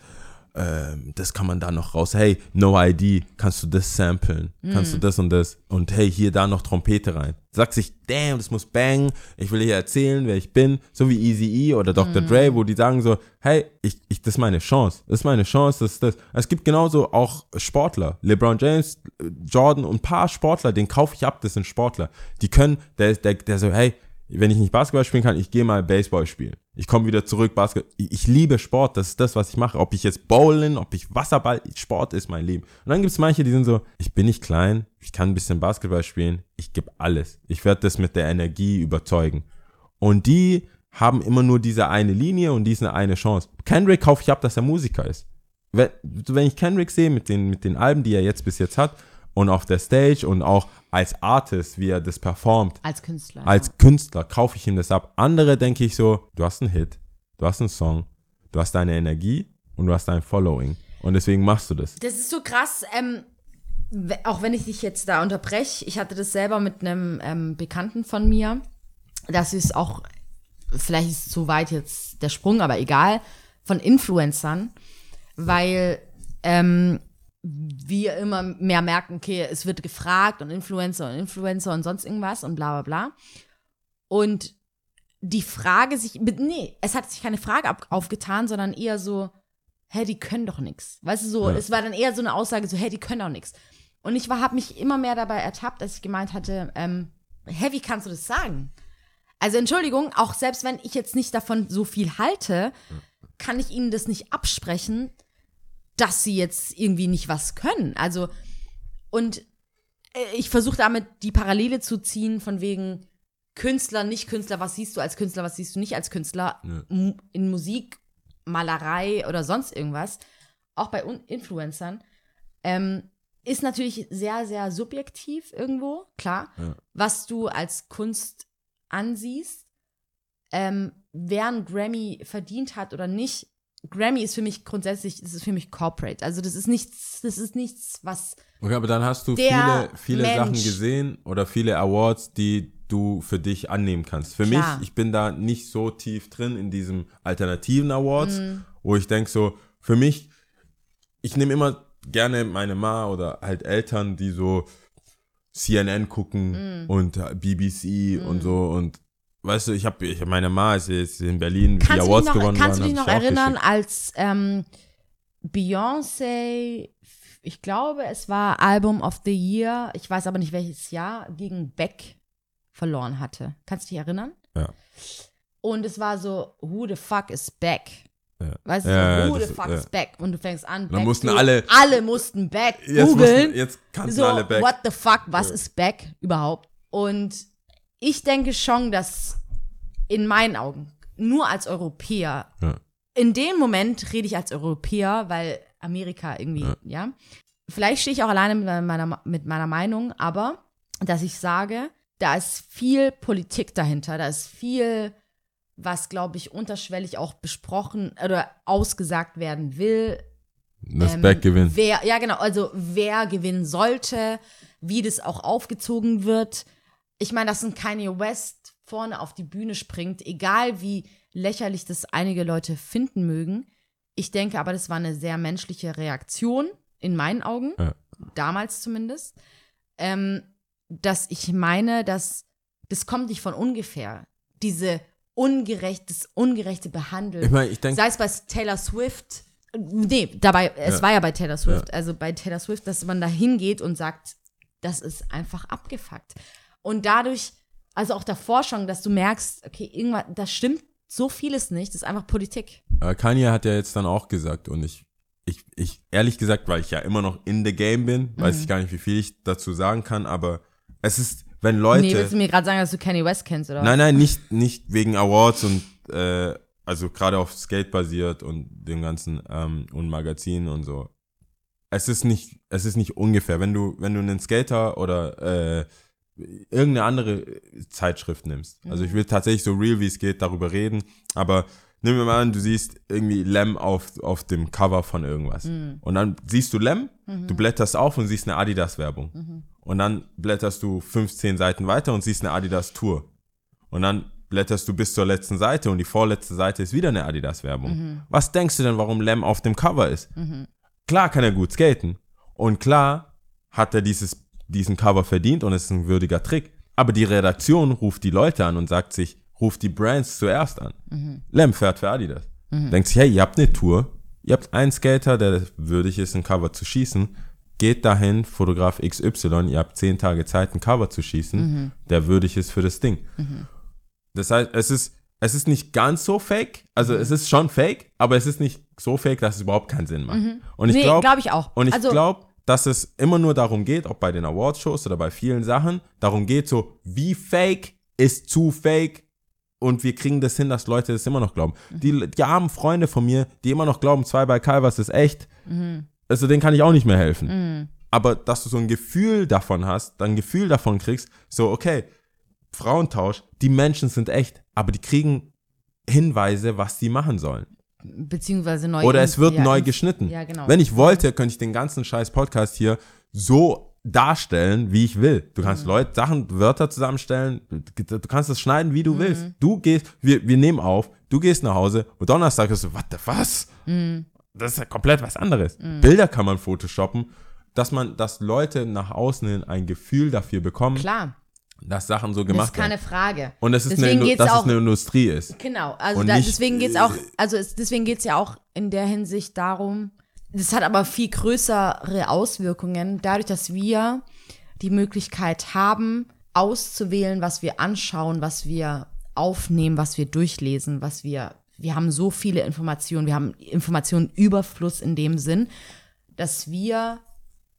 ähm, das kann man da noch raus. Hey, no ID, kannst du das samplen? Kannst Mhm. du das und das? Und hey, hier da noch Trompete rein. Sagt sich, damn, das muss bang. Ich will hier erzählen, wer ich bin. So wie Easy E oder Dr. Mhm. Dre, wo die sagen so, hey, ich, ich, das ist meine Chance. Das ist meine Chance, das ist das. Es gibt genauso auch Sportler. LeBron James, Jordan und ein paar Sportler, den kaufe ich ab, das sind Sportler. Die können, der, der, der so, hey, wenn ich nicht Basketball spielen kann, ich gehe mal Baseball spielen. Ich komme wieder zurück, Basketball. Ich, ich liebe Sport, das ist das, was ich mache. Ob ich jetzt bowlen, ob ich Wasserball, Sport ist mein Leben. Und dann gibt es manche, die sind so, ich bin nicht klein, ich kann ein bisschen Basketball spielen, ich gebe alles. Ich werde das mit der Energie überzeugen. Und die haben immer nur diese eine Linie und diese eine Chance. Kendrick kaufe ich ab, dass er Musiker ist. Wenn, wenn ich Kendrick sehe mit den, mit den Alben, die er jetzt bis jetzt hat und auf der Stage und auch als Artist, wie er das performt, Als Künstler. als Künstler kaufe ich ihm das ab. Andere denke ich so, du hast einen Hit, du hast einen Song, du hast deine Energie und du hast dein Following. Und deswegen machst du das. Das ist so krass, ähm, auch wenn ich dich jetzt da unterbreche, ich hatte das selber mit einem ähm, Bekannten von mir. Das ist auch, vielleicht ist es zu weit jetzt der Sprung, aber egal, von Influencern, weil ähm, wir immer mehr merken, okay, es wird gefragt und Influencer und Influencer und sonst irgendwas und bla bla bla. Und die Frage sich, nee, es hat sich keine Frage ab, aufgetan, sondern eher so, hä, die können doch nichts. Weißt du, so, Ja. es war dann eher so eine Aussage, so, hä, die können doch nichts. Und ich habe mich immer mehr dabei ertappt, als ich gemeint hatte, ähm, hä, wie kannst du das sagen? Also Entschuldigung, auch selbst wenn ich jetzt nicht davon so viel halte, kann ich ihnen das nicht absprechen, dass sie jetzt irgendwie nicht was können. Also, und äh, ich versuche damit die Parallele zu ziehen von wegen Künstler, nicht Künstler, was siehst du als Künstler, was siehst du nicht als Künstler M- in Musik, Malerei oder sonst irgendwas, auch bei Un Influencern, ähm, ist natürlich sehr, sehr subjektiv irgendwo, klar, Ja. was du als Kunst ansiehst, ähm, wer ein Grammy verdient hat oder nicht. Grammy ist für mich grundsätzlich, das ist für mich Corporate. Also das ist nichts, das ist nichts, was Okay, aber dann hast du viele, viele Mensch. Sachen gesehen oder viele Awards, die du für dich annehmen kannst. Für Klar. mich, ich bin da nicht so tief drin in diesem alternativen Awards, Mhm. wo ich denke so, für mich, ich nehme immer gerne meine Ma oder halt Eltern, die so CNN gucken Mhm. und BBC und so und weißt du, ich habe ich, meine Ma ist jetzt in Berlin, die Kannst du dich Awards noch, gewonnen kannst du waren, dich hab noch erinnern, als ähm, Beyoncé, ich glaube, es war Album of the Year, ich weiß aber nicht welches Jahr, gegen Beck verloren hatte. Kannst du dich erinnern? Ja. Und es war so, who the fuck is Beck? Ja. Weißt du, Ja, who the fuck ja. is Beck? Und du fängst an, Dann Beck mussten zu- alle- alle mussten Beck Jetzt, googeln. mussten, jetzt kannten So, alle back. what the fuck, was ist Back überhaupt? Und ich denke schon, dass in meinen Augen, nur als Europäer, Ja. in dem Moment rede ich als Europäer, weil Amerika irgendwie, ja. Vielleicht stehe ich auch alleine mit meiner, mit meiner Meinung, aber dass ich sage, da ist viel Politik dahinter, da ist viel, was, glaube ich, unterschwellig auch besprochen oder ausgesagt werden will, Das ähm, Back gewinnt. Wer, ja, genau, also wer gewinnen sollte, wie das auch aufgezogen wird. Ich meine, dass ein Kanye West vorne auf die Bühne springt, egal wie lächerlich das einige Leute finden mögen. Ich denke aber, das war eine sehr menschliche Reaktion, in meinen Augen, Ja. damals zumindest, ähm, dass ich meine, dass das kommt nicht von ungefähr. Diese ungerecht, das ungerechte Behandeln Ich meine, ich denke, sei es bei Taylor Swift, nee, dabei, es Ja. war ja bei Taylor Swift, also bei Taylor Swift, dass man da hingeht und sagt, das ist einfach abgefuckt. Und dadurch, also auch der Forschung, dass du merkst, okay, irgendwas, das stimmt so vieles nicht, das ist einfach Politik. Aber Kanye hat ja jetzt dann auch gesagt und ich, ich, ich, ehrlich gesagt, weil ich ja immer noch in the game bin, weiß Mhm. ich gar nicht, wie viel ich dazu sagen kann, aber es ist, wenn Leute. nee, willst du mir gerade sagen, dass du Kanye West kennst, oder? nein, nein, nicht, nicht wegen Awards und, äh, also gerade auf Skate basiert und dem ganzen, ähm, und Magazinen und so. Es ist nicht, es ist nicht ungefähr. Wenn du, wenn du einen Skater oder, äh, irgendeine andere Zeitschrift nimmst. Also ich will tatsächlich so real wie es geht darüber reden, aber nimm mir mal an, du siehst irgendwie Lem auf, auf dem Cover von irgendwas. Und dann siehst du Lem, du blätterst auf und siehst eine Adidas-Werbung. Und dann blätterst du 15 Seiten weiter und siehst eine Adidas-Tour. Und dann blätterst du bis zur letzten Seite und die vorletzte Seite ist wieder eine Adidas-Werbung. Mhm. Was denkst du denn, warum Lem auf dem Cover ist? Klar kann er gut skaten und klar hat er dieses, diesen Cover verdient und es ist ein würdiger Trick. Aber die Redaktion ruft die Leute an und sagt sich, ruft die Brands zuerst an. Lem fährt für Adidas. Denkt sich, hey, ihr habt eine Tour, ihr habt einen Skater, der würdig ist, ein Cover zu schießen. Geht dahin, Fotograf XY, ihr habt zehn Tage Zeit, ein Cover zu schießen, der würdig ist für das Ding. Das heißt, es ist, es ist nicht ganz so fake. Also es ist schon fake, aber es ist nicht so fake, dass es überhaupt keinen Sinn macht. Und ich Nee, glaube, glaub ich auch. Und ich Also- glaube, dass es immer nur darum geht, ob bei den Awardshows oder bei vielen Sachen, darum geht so, wie fake ist zu fake und wir kriegen das hin, dass Leute das immer noch glauben. Die, die armen Freunde von mir, die immer noch glauben, zwei bei Calvas ist echt, also denen kann ich auch nicht mehr helfen. Aber dass du so ein Gefühl davon hast, dann ein Gefühl davon kriegst, so, okay, Frauentausch, die Menschen sind echt, aber die kriegen Hinweise, was sie machen sollen. Beziehungsweise neu. Oder es wird ja, neu geschnitten. Ja, genau. Wenn ich wollte, könnte ich den ganzen scheiß Podcast hier so darstellen, wie ich will. Du Mhm. kannst Leute, Sachen, Wörter zusammenstellen, du kannst es schneiden, wie du Mhm. willst. Du gehst, wir, wir nehmen auf, du gehst nach Hause und Donnerstag ist so, what the, was? Mhm. Das ist ja komplett was anderes. Bilder kann man photoshoppen, dass man, dass Leute nach außen hin ein Gefühl dafür bekommen, Klar, dass Sachen so das gemacht ist keine werden. Frage. Und es ist eine, Deswegen Indu- geht's dass auch- es eine Industrie ist. Genau, also da, nicht, deswegen geht es äh, auch, also es, deswegen geht es ja auch in der Hinsicht darum, das hat aber viel größere Auswirkungen, dadurch, dass wir die Möglichkeit haben, auszuwählen, was wir anschauen, was wir aufnehmen, was wir durchlesen, was wir, wir haben so viele Informationen, wir haben Informationenüberfluss in dem Sinn, dass wir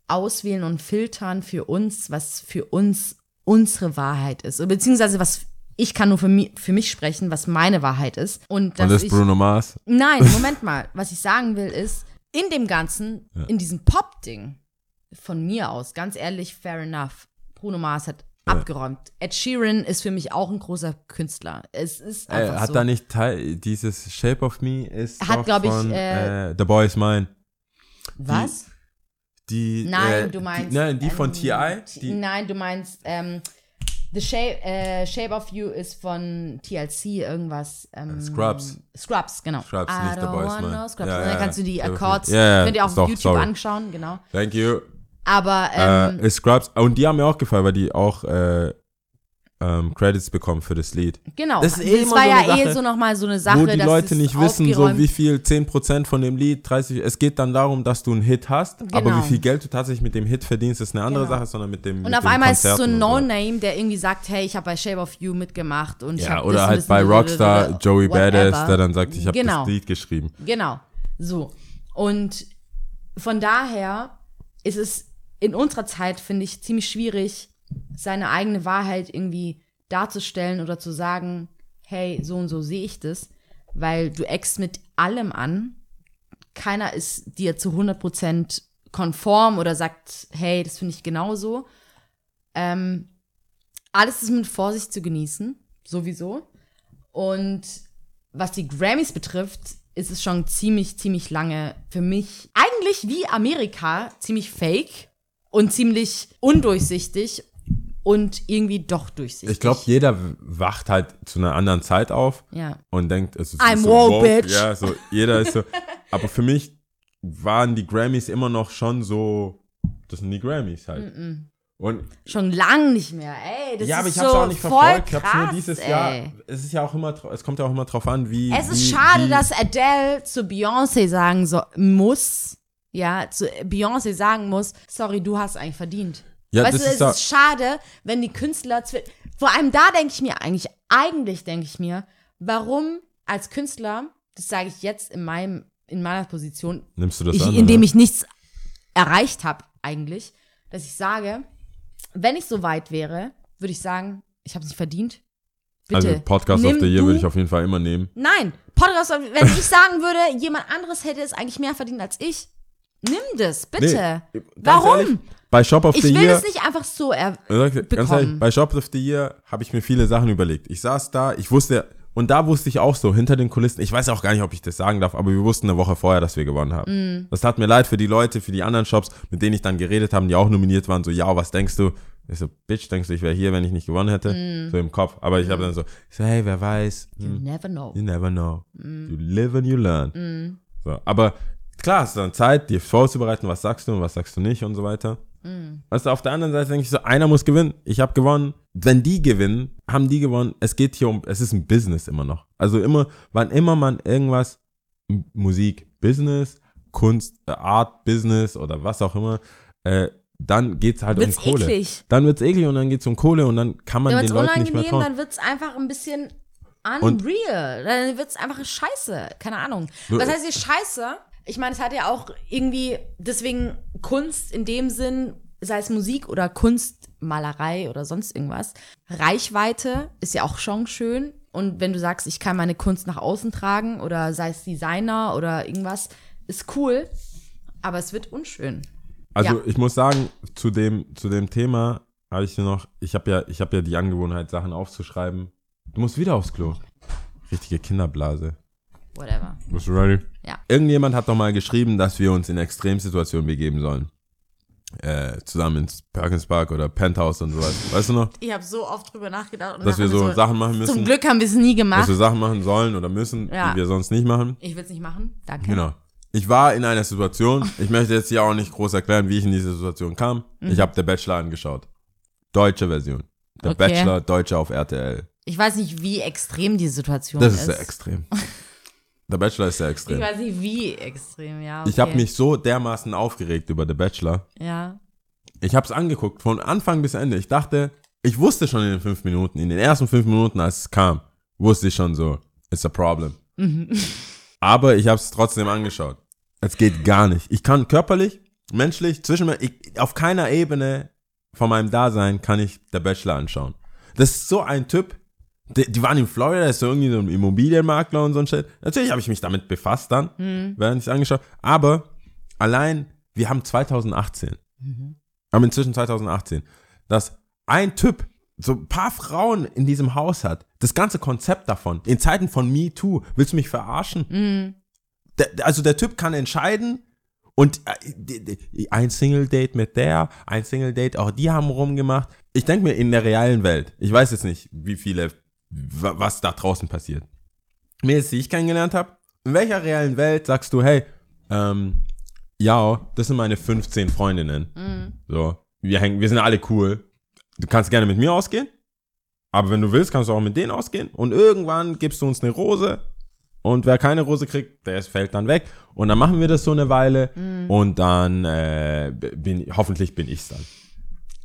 auswählen und filtern für uns, was für uns unsere Wahrheit ist. Beziehungsweise was ich kann nur für mich, für mich sprechen, was meine Wahrheit ist. Und, dass Und das ist Bruno Mars. Nein, [laughs] Moment mal. Was ich sagen will ist, in dem Ganzen, in diesem Pop-Ding, von mir aus, ganz ehrlich, fair enough. Bruno Mars hat abgeräumt. Ed Sheeran ist für mich auch ein großer Künstler. Es ist Äh, einfach hat so. da nicht Teil, dieses Shape of Me ist Hat, doch glaub ich, äh, äh, The Boy is Mine. Was? Die, Nein, äh, du meinst. Die, nein, die von ähm, T.I. Die, Nein, du meinst, ähm, The Shape, äh, Shape of You ist von TLC, irgendwas. Ähm, Scrubs. Scrubs, genau. Scrubs, I nicht The Boys no Scrubs. Ja, Und ja, dann kannst du die Accords, You. Ja, ja, könnt ihr auch doch, auf YouTube sorry. anschauen, genau. Thank you. Aber, ähm, äh, Scrubs. Und die haben mir auch gefallen, weil die auch äh, ähm, Credits bekommen für das Lied. genau. das Das, ist eh immer war so ja eh Sache, so nochmal so eine Sache, Wo die dass Leute nicht wissen, so wie viel 10% von dem Lied, 30, es geht dann darum, dass du einen Hit hast, aber Genau. wie viel Geld du tatsächlich mit dem Hit verdienst, ist eine andere Genau. Sache, sondern mit dem Und mit auf den einmal ist es so ein Konzerten No-Name, der irgendwie sagt, hey, ich habe bei Shape of You mitgemacht und ich Ja, habe oder das, halt das, bei das, Rockstar das, Joey whatever. Badass, der dann sagt, ich habe Genau. das Lied geschrieben. Genau. So. Und von daher ist es in unserer Zeit, finde ich, ziemlich schwierig, seine eigene Wahrheit irgendwie darzustellen oder zu sagen, hey, so und so sehe ich das, weil du eckst mit allem an. Keiner ist dir zu 100% konform oder sagt, hey, das finde ich genauso. Ähm, alles ist mit Vorsicht zu genießen, sowieso. Und was die Grammys betrifft, ist es schon ziemlich, ziemlich lange für mich eigentlich wie Amerika ziemlich fake und ziemlich undurchsichtig und irgendwie doch durchsichtig. Ich glaube, jeder wacht halt zu einer anderen Zeit auf Ja. und denkt, es ist I'm so woke, bitch. Ja, so, jeder ist so. [laughs] aber für mich waren die Grammys immer noch schon so, das sind die Grammys halt. Und Schon lang nicht mehr, ey. Das ja, aber ich habe es so auch nicht verfolgt. Ich habe nur krass, dieses ey. Jahr. Es ist ja auch immer, es kommt ja auch immer drauf an, wie. Es ist wie, schade, wie, dass Adele zu Beyoncé sagen so, muss, ja, zu Beyoncé sagen muss, sorry, du hast eigentlich verdient. Ja, weißt das du, ist es da- ist schade, wenn die Künstler, vor allem da denke ich mir eigentlich, eigentlich denke ich mir, warum als Künstler, das sage ich jetzt in meinem, in meiner Position, Nimmst du das ich, an? indem oder? ich nichts erreicht habe eigentlich, dass ich sage, wenn ich so weit wäre, würde ich sagen, ich habe es nicht verdient. Bitte. Also Podcast nimm of the Year würde ich auf jeden Fall immer nehmen. Nein, Podcast, wenn ich sagen würde, jemand anderes hätte es eigentlich mehr verdient als ich, nimm das, bitte. Nee, Warum? ehrlich, bei Shop of ich the will Year. es nicht einfach so er Ich dir, Ganz bekommen. ehrlich, bei Shop of the Year habe ich mir viele Sachen überlegt. Ich saß da, ich wusste, und da wusste ich auch so, hinter den Kulissen, ich weiß auch gar nicht, ob ich das sagen darf, aber wir wussten eine Woche vorher, dass wir gewonnen haben. Mm. Das tat mir leid für die Leute, für die anderen Shops, mit denen ich dann geredet habe, die auch nominiert waren, so, ja, was denkst du? Ich so, Bitch, denkst du, ich wäre hier, wenn ich nicht gewonnen hätte? Mm. So im Kopf. Aber ich habe dann so, ich so, hey, wer weiß? You Hm, never know. You never know. Mm. You live and you learn. So, aber klar, es ist dann Zeit, dir vorzubereiten, was sagst du und was sagst du nicht und so weiter. Mm. Weißt du, auf der anderen Seite denke ich so, einer muss gewinnen. Ich habe gewonnen. Wenn die gewinnen, haben die gewonnen. Es geht hier um, es ist ein Business immer noch. Also immer, wann immer man irgendwas, Musik, Business, Kunst, äh, Art, Business oder was auch immer, äh, dann geht's halt Wird's um Kohle. eklig. Dann wird's eklig und dann geht's um Kohle und dann kann man Dann den Leuten nicht mehr trauen. dann wird's einfach ein bisschen Und- unreal. dann wird's einfach scheiße. Keine Ahnung. Was heißt hier scheiße? Ich meine, es hat ja auch irgendwie, deswegen Kunst in dem Sinn, sei es Musik oder Kunstmalerei oder sonst irgendwas. Reichweite ist ja auch schon schön. Und wenn du sagst, ich kann meine Kunst nach außen tragen oder sei es Designer oder irgendwas, ist cool. Aber es wird unschön. Also Ja. ich muss sagen, zu dem, zu dem Thema habe ich noch, ich habe ja, ich habe ja die Angewohnheit, Sachen aufzuschreiben. Du musst wieder aufs Klo. Richtige Kinderblase. Whatever. Bist du ready? Ja. Irgendjemand hat doch mal geschrieben, dass wir uns in Extremsituationen begeben sollen. Äh, zusammen ins Perkins Park oder Penthouse und sowas. Weißt du noch? Ich habe so oft drüber nachgedacht. Und Dass wir so mir Sachen machen müssen. Zum Glück haben wir es nie Dass gemacht. wir Sachen machen sollen oder müssen, Ja. die wir sonst nicht machen. Ich will es nicht machen. Danke. Genau. Ich war in einer Situation, ich möchte jetzt hier auch nicht groß erklären, wie ich in diese Situation kam. Ich habe der Bachelor angeschaut. Deutsche Version. Der Mhm. Okay. Bachelor, Deutsche auf RTL. Ich weiß nicht, wie extrem die Situation Das ist. ist sehr extrem. [laughs] Der Bachelor ist sehr Ich extrem. weiß nicht, wie extrem, ja. Okay. Ich habe mich so dermaßen aufgeregt über The Bachelor. Ja. Ich habe es angeguckt, von Anfang bis Ende. Ich dachte, ich wusste schon in den fünf Minuten, in den ersten fünf Minuten, als es kam, wusste ich schon so, it's a problem. [laughs] Aber ich habe es trotzdem angeschaut. Es geht gar nicht. Ich kann körperlich, menschlich, zwischen mir, ich, auf keiner Ebene von meinem Dasein kann ich der Bachelor anschauen. Das ist so ein Typ, die, die waren in Florida, ist so irgendwie so ein Immobilienmakler und so ein Shit. Natürlich habe ich mich damit befasst dann, während ich es angeschaut Aber allein, wir haben 2018. Haben inzwischen 2018. Dass ein Typ so ein paar Frauen in diesem Haus hat. Das ganze Konzept davon. In Zeiten von Me Too. Willst du mich verarschen? Der, also der Typ kann entscheiden und äh, ein Single Date mit der, ein Single Date, auch die haben rumgemacht. Ich denke mir in der realen Welt, ich weiß jetzt nicht, wie viele, was da draußen passiert. Mädels, die ich kennengelernt habe, in welcher realen Welt sagst du, hey, ähm, ja, das sind meine 15 Freundinnen. So, wir hängen, wir sind alle cool. Du kannst gerne mit mir ausgehen, aber wenn du willst, kannst du auch mit denen ausgehen. Und irgendwann gibst du uns eine Rose. Und wer keine Rose kriegt, der fällt dann weg. Und dann machen wir das so eine Weile. Und dann äh, bin, hoffentlich bin ich's dann.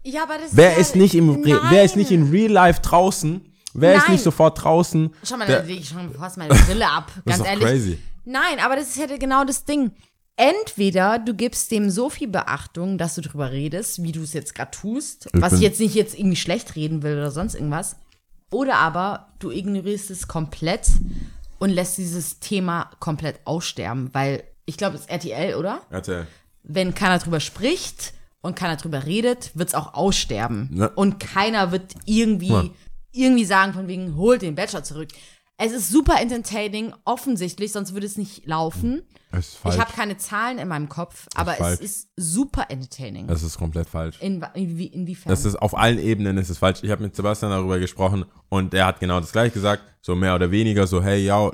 Ja, aber das Wer ja, ist nicht im, Re- wer ist nicht Nein. in Real Life draußen? Wer ist Nein. nicht sofort draußen? Schau mal, Der- da lege ich schon fast meine Brille ab. [laughs] Das Ganz ist doch ehrlich. crazy. Nein, aber das ist ja genau das Ding. Entweder du gibst dem so viel Beachtung, dass du drüber redest, wie du es jetzt gerade tust, was bin- ich jetzt nicht jetzt irgendwie schlecht reden will oder sonst irgendwas. Oder aber du ignorierst es komplett und lässt dieses Thema komplett aussterben, weil ich glaube, es ist RTL, oder? Erzähl. Wenn keiner drüber spricht und keiner drüber redet, wird es auch aussterben. Ja. Und keiner wird irgendwie, Ja. Irgendwie sagen, von wegen, holt den Bachelor zurück. Es ist super entertaining, offensichtlich, sonst würde es nicht laufen. Es ist falsch. Ich habe keine Zahlen in meinem Kopf, aber falsch. es ist super entertaining. das ist komplett falsch. In, in, inwiefern? Das ist auf allen Ebenen ist es falsch. Ich habe mit Sebastian darüber gesprochen und er hat genau das gleiche gesagt, so mehr oder weniger so, hey, ja,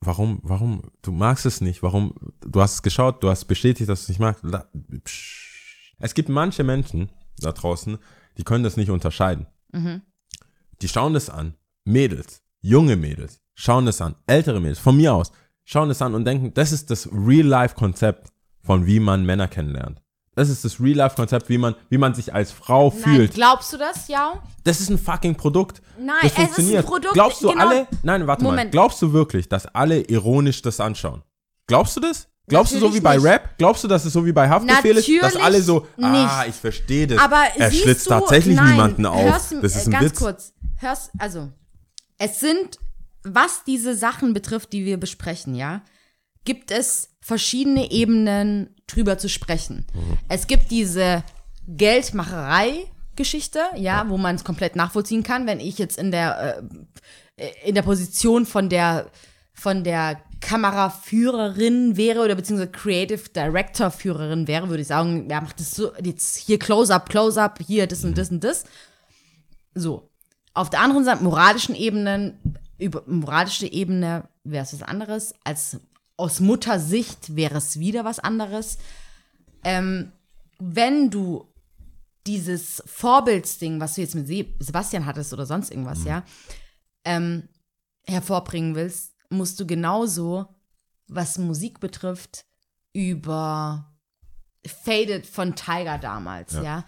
warum, warum, du magst es nicht, warum, du hast es geschaut, du hast bestätigt, dass du es nicht magst. Es gibt manche Menschen da draußen, die können das nicht unterscheiden. Die schauen das an, Mädels, junge Mädels, schauen das an, ältere Mädels, von mir aus, schauen das an und denken, das ist das Real-Life-Konzept von wie man Männer kennenlernt. Das ist das Real-Life-Konzept, wie man, wie man sich als Frau Nein, fühlt. glaubst du das, ja? Das ist ein fucking Produkt. Nein, das es ist ein funktioniert. Produkt, Glaubst du genau- alle? Nein, warte mal. Moment. Glaubst du wirklich, dass alle ironisch das anschauen? Glaubst du das? Glaubst du so Natürlich wie bei nicht. Rap? Glaubst du, dass es so wie bei Haftbefehl ist, dass Natürlich alle so, ah, nicht. ich verstehe das. Aber er schlitzt du, tatsächlich nein, niemanden auf. Das ist äh, ein ganz Witz. kurz. Hörst, also, es sind, was diese Sachen betrifft, die wir besprechen, ja, gibt es verschiedene Ebenen drüber zu sprechen. Mhm. Es gibt diese Geldmacherei-Geschichte, ja, wo man es komplett nachvollziehen kann, wenn ich jetzt in der, äh, in der Position von der, von der Kameraführerin wäre oder beziehungsweise Creative Director Führerin wäre, würde ich sagen, wer macht das so, jetzt hier Close-Up, Close-Up, hier das und das und das. So. Auf der anderen Seite, moralischen Ebenen, über moralische Ebene wäre es was anderes. Als aus Muttersicht wäre es wieder was anderes. Ähm, wenn du dieses Vorbildsding, was du jetzt mit Se Sebastian hattest oder sonst irgendwas, ja, ähm, hervorbringen willst, musst du genauso, was Musik betrifft, über Faded von Tiger damals, ja.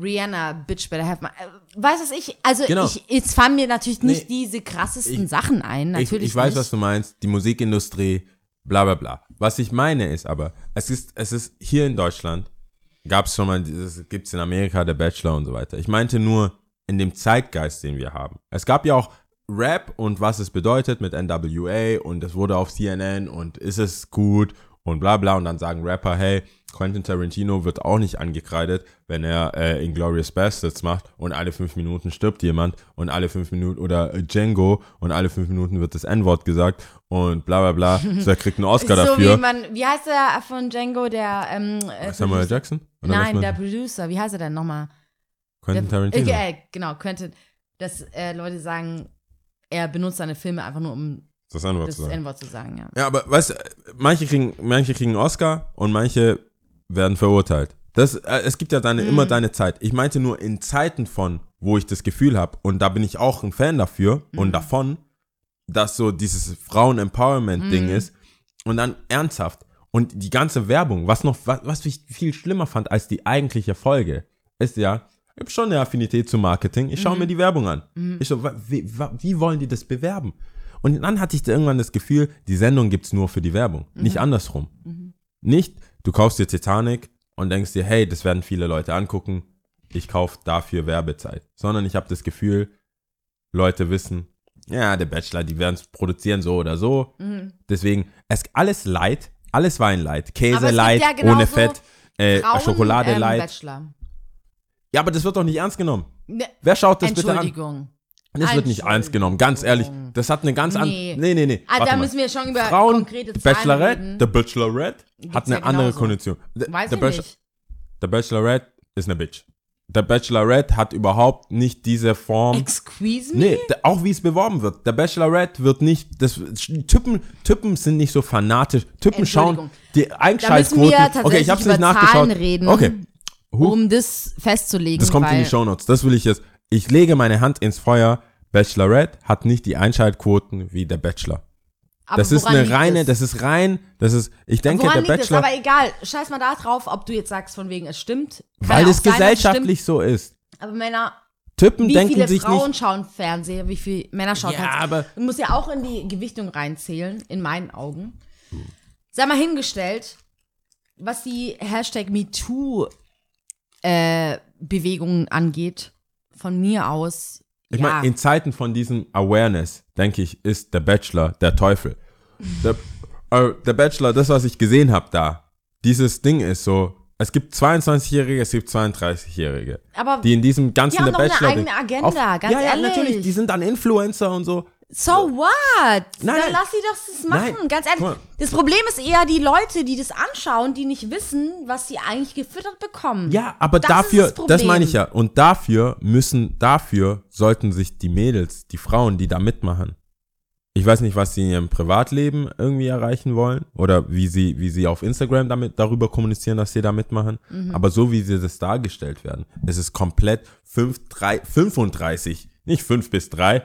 Rihanna, Bitch Better Have My. äh, Weiß was ich, also Genau. ich, jetzt fallen mir natürlich nicht Nee, diese krassesten ich- Sachen ein, Ich, natürlich ich weiß, nicht. was du meinst. Die Musikindustrie, bla bla bla. Was ich meine ist aber, es ist, es ist hier in Deutschland, gab es schon mal, dieses, gibt es in Amerika, der Bachelor und so weiter. Ich meinte nur in dem Zeitgeist, den wir haben. Es gab ja auch Rap und was es bedeutet mit NWA und es wurde auf CNN und ist es gut und bla bla und dann sagen Rapper, hey, Quentin Tarantino wird auch nicht angekreidet, wenn er äh, Inglourious Bastards macht und alle fünf Minuten stirbt jemand und alle fünf Minuten oder äh, Django und alle fünf Minuten wird das N-Wort gesagt und bla bla bla. [laughs] so, er kriegt einen Oscar so dafür. wie man, wie heißt der von Django, der ähm, äh, Samuel Producer? Jackson? Oder Nein, der Producer, wie heißt er denn nochmal? Quentin Tarantino. Äh, äh, genau, Quentin. Dass äh, Leute sagen, er benutzt seine Filme einfach nur, um Das N-Wort zu sagen. N-Wort zu sagen, ja. Ja, aber weißt du, manche kriegen, manche kriegen einen Oscar und manche werden verurteilt. Das, äh, es gibt ja deine, Mhm. immer deine Zeit. Ich meinte nur in Zeiten von, wo ich das Gefühl habe, und da bin ich auch ein Fan dafür Mhm. und davon, dass so dieses Frauen-Empowerment-Ding Mhm. ist. Und dann ernsthaft. Und die ganze Werbung, was noch, was, was ich viel schlimmer fand als die eigentliche Folge, ist ja, ich habe schon eine Affinität zum Marketing. Ich schaue Mhm. mir die Werbung an. Ich so, wie, wie wollen die das bewerben? Und dann hatte ich da irgendwann das Gefühl, die Sendung gibt's nur für die Werbung, Mhm. nicht andersrum. Nicht, du kaufst dir Titanic und denkst dir, hey, das werden viele Leute angucken, ich kaufe dafür Werbezeit. Sondern ich habe das Gefühl, Leute wissen, ja, der Bachelor, die werden es produzieren so oder so. Deswegen, es alles Light, alles Wein Light, Käse Light, ja ohne Fett, äh, Frauen, Schokolade ähm, Light. Bachelor. Ja, aber das wird doch nicht ernst genommen. Ne, Wer schaut das bitte an? Entschuldigung. Das wird nicht ernst genommen, ganz ehrlich. Das hat eine ganz andere. Nee. Nee, nee, nee. Ah, Warte da mal. müssen wir schon über Frauen, konkrete Zahlen Bachelorette, reden. der Bachelorette hat eine ja andere genauso. Kondition. Der, Weiß der, ich Bachelor- nicht. der Bachelorette ist eine Bitch. Der Bachelorette hat überhaupt nicht diese Form. Excuse me? Nee, auch wie es beworben wird. Der Bachelorette wird nicht, das, Typen, Typen sind nicht so fanatisch. Typen schauen Entschuldigung. die Da müssen Einschaltquoten. tatsächlich Okay, ich hab's über nicht nachgeschaut. Zahlen reden, Okay, Huh? um das festzulegen. das kommt weil in die Shownotes. Das will ich jetzt. Ich lege meine Hand ins Feuer. Bachelorette hat nicht die Einschaltquoten wie der Bachelor. Aber Das ist eine reine, es? das ist rein, das ist, ich denke, der es? Bachelor, Aber egal, scheiß mal da drauf, ob du jetzt sagst, von wegen es stimmt. Kann weil ja es sein, gesellschaftlich so ist. Aber Männer, Typen wie denken viele sich Frauen nicht, schauen Fernseher, wie viele Männer schauen Ja, Fernseher? aber- Du musst ja auch in die Gewichtung reinzählen, in meinen Augen. Sei mal hingestellt, was die Hashtag MeToo äh, angeht, von mir aus. ich ja, meine, in Zeiten von diesem Awareness, denke ich, ist der Bachelor der Teufel. Der, äh, der Bachelor, das, was ich gesehen habe da, dieses Ding ist so, es gibt 22-Jährige, es gibt 32-Jährige, aber die in diesem ganzen Die haben der eine Bachelor eigene Agenda, ganz ja, ja, ehrlich. natürlich, die sind dann Influencer und so. So what? Nein, Dann nein. lass sie doch das machen. Nein. Ganz ehrlich. Das Problem ist eher die Leute, die das anschauen, die nicht wissen, was sie eigentlich gefüttert bekommen. Ja, aber Das dafür, das das, meine ich ja. Und dafür müssen, dafür sollten sich die Mädels, die Frauen, die da mitmachen. Ich weiß nicht, was sie in ihrem Privatleben irgendwie erreichen wollen oder wie sie, wie sie auf Instagram damit darüber kommunizieren, dass sie da mitmachen. Mhm. Aber so wie sie das dargestellt werden, es ist komplett 5, 3, 35, nicht 5 bis 3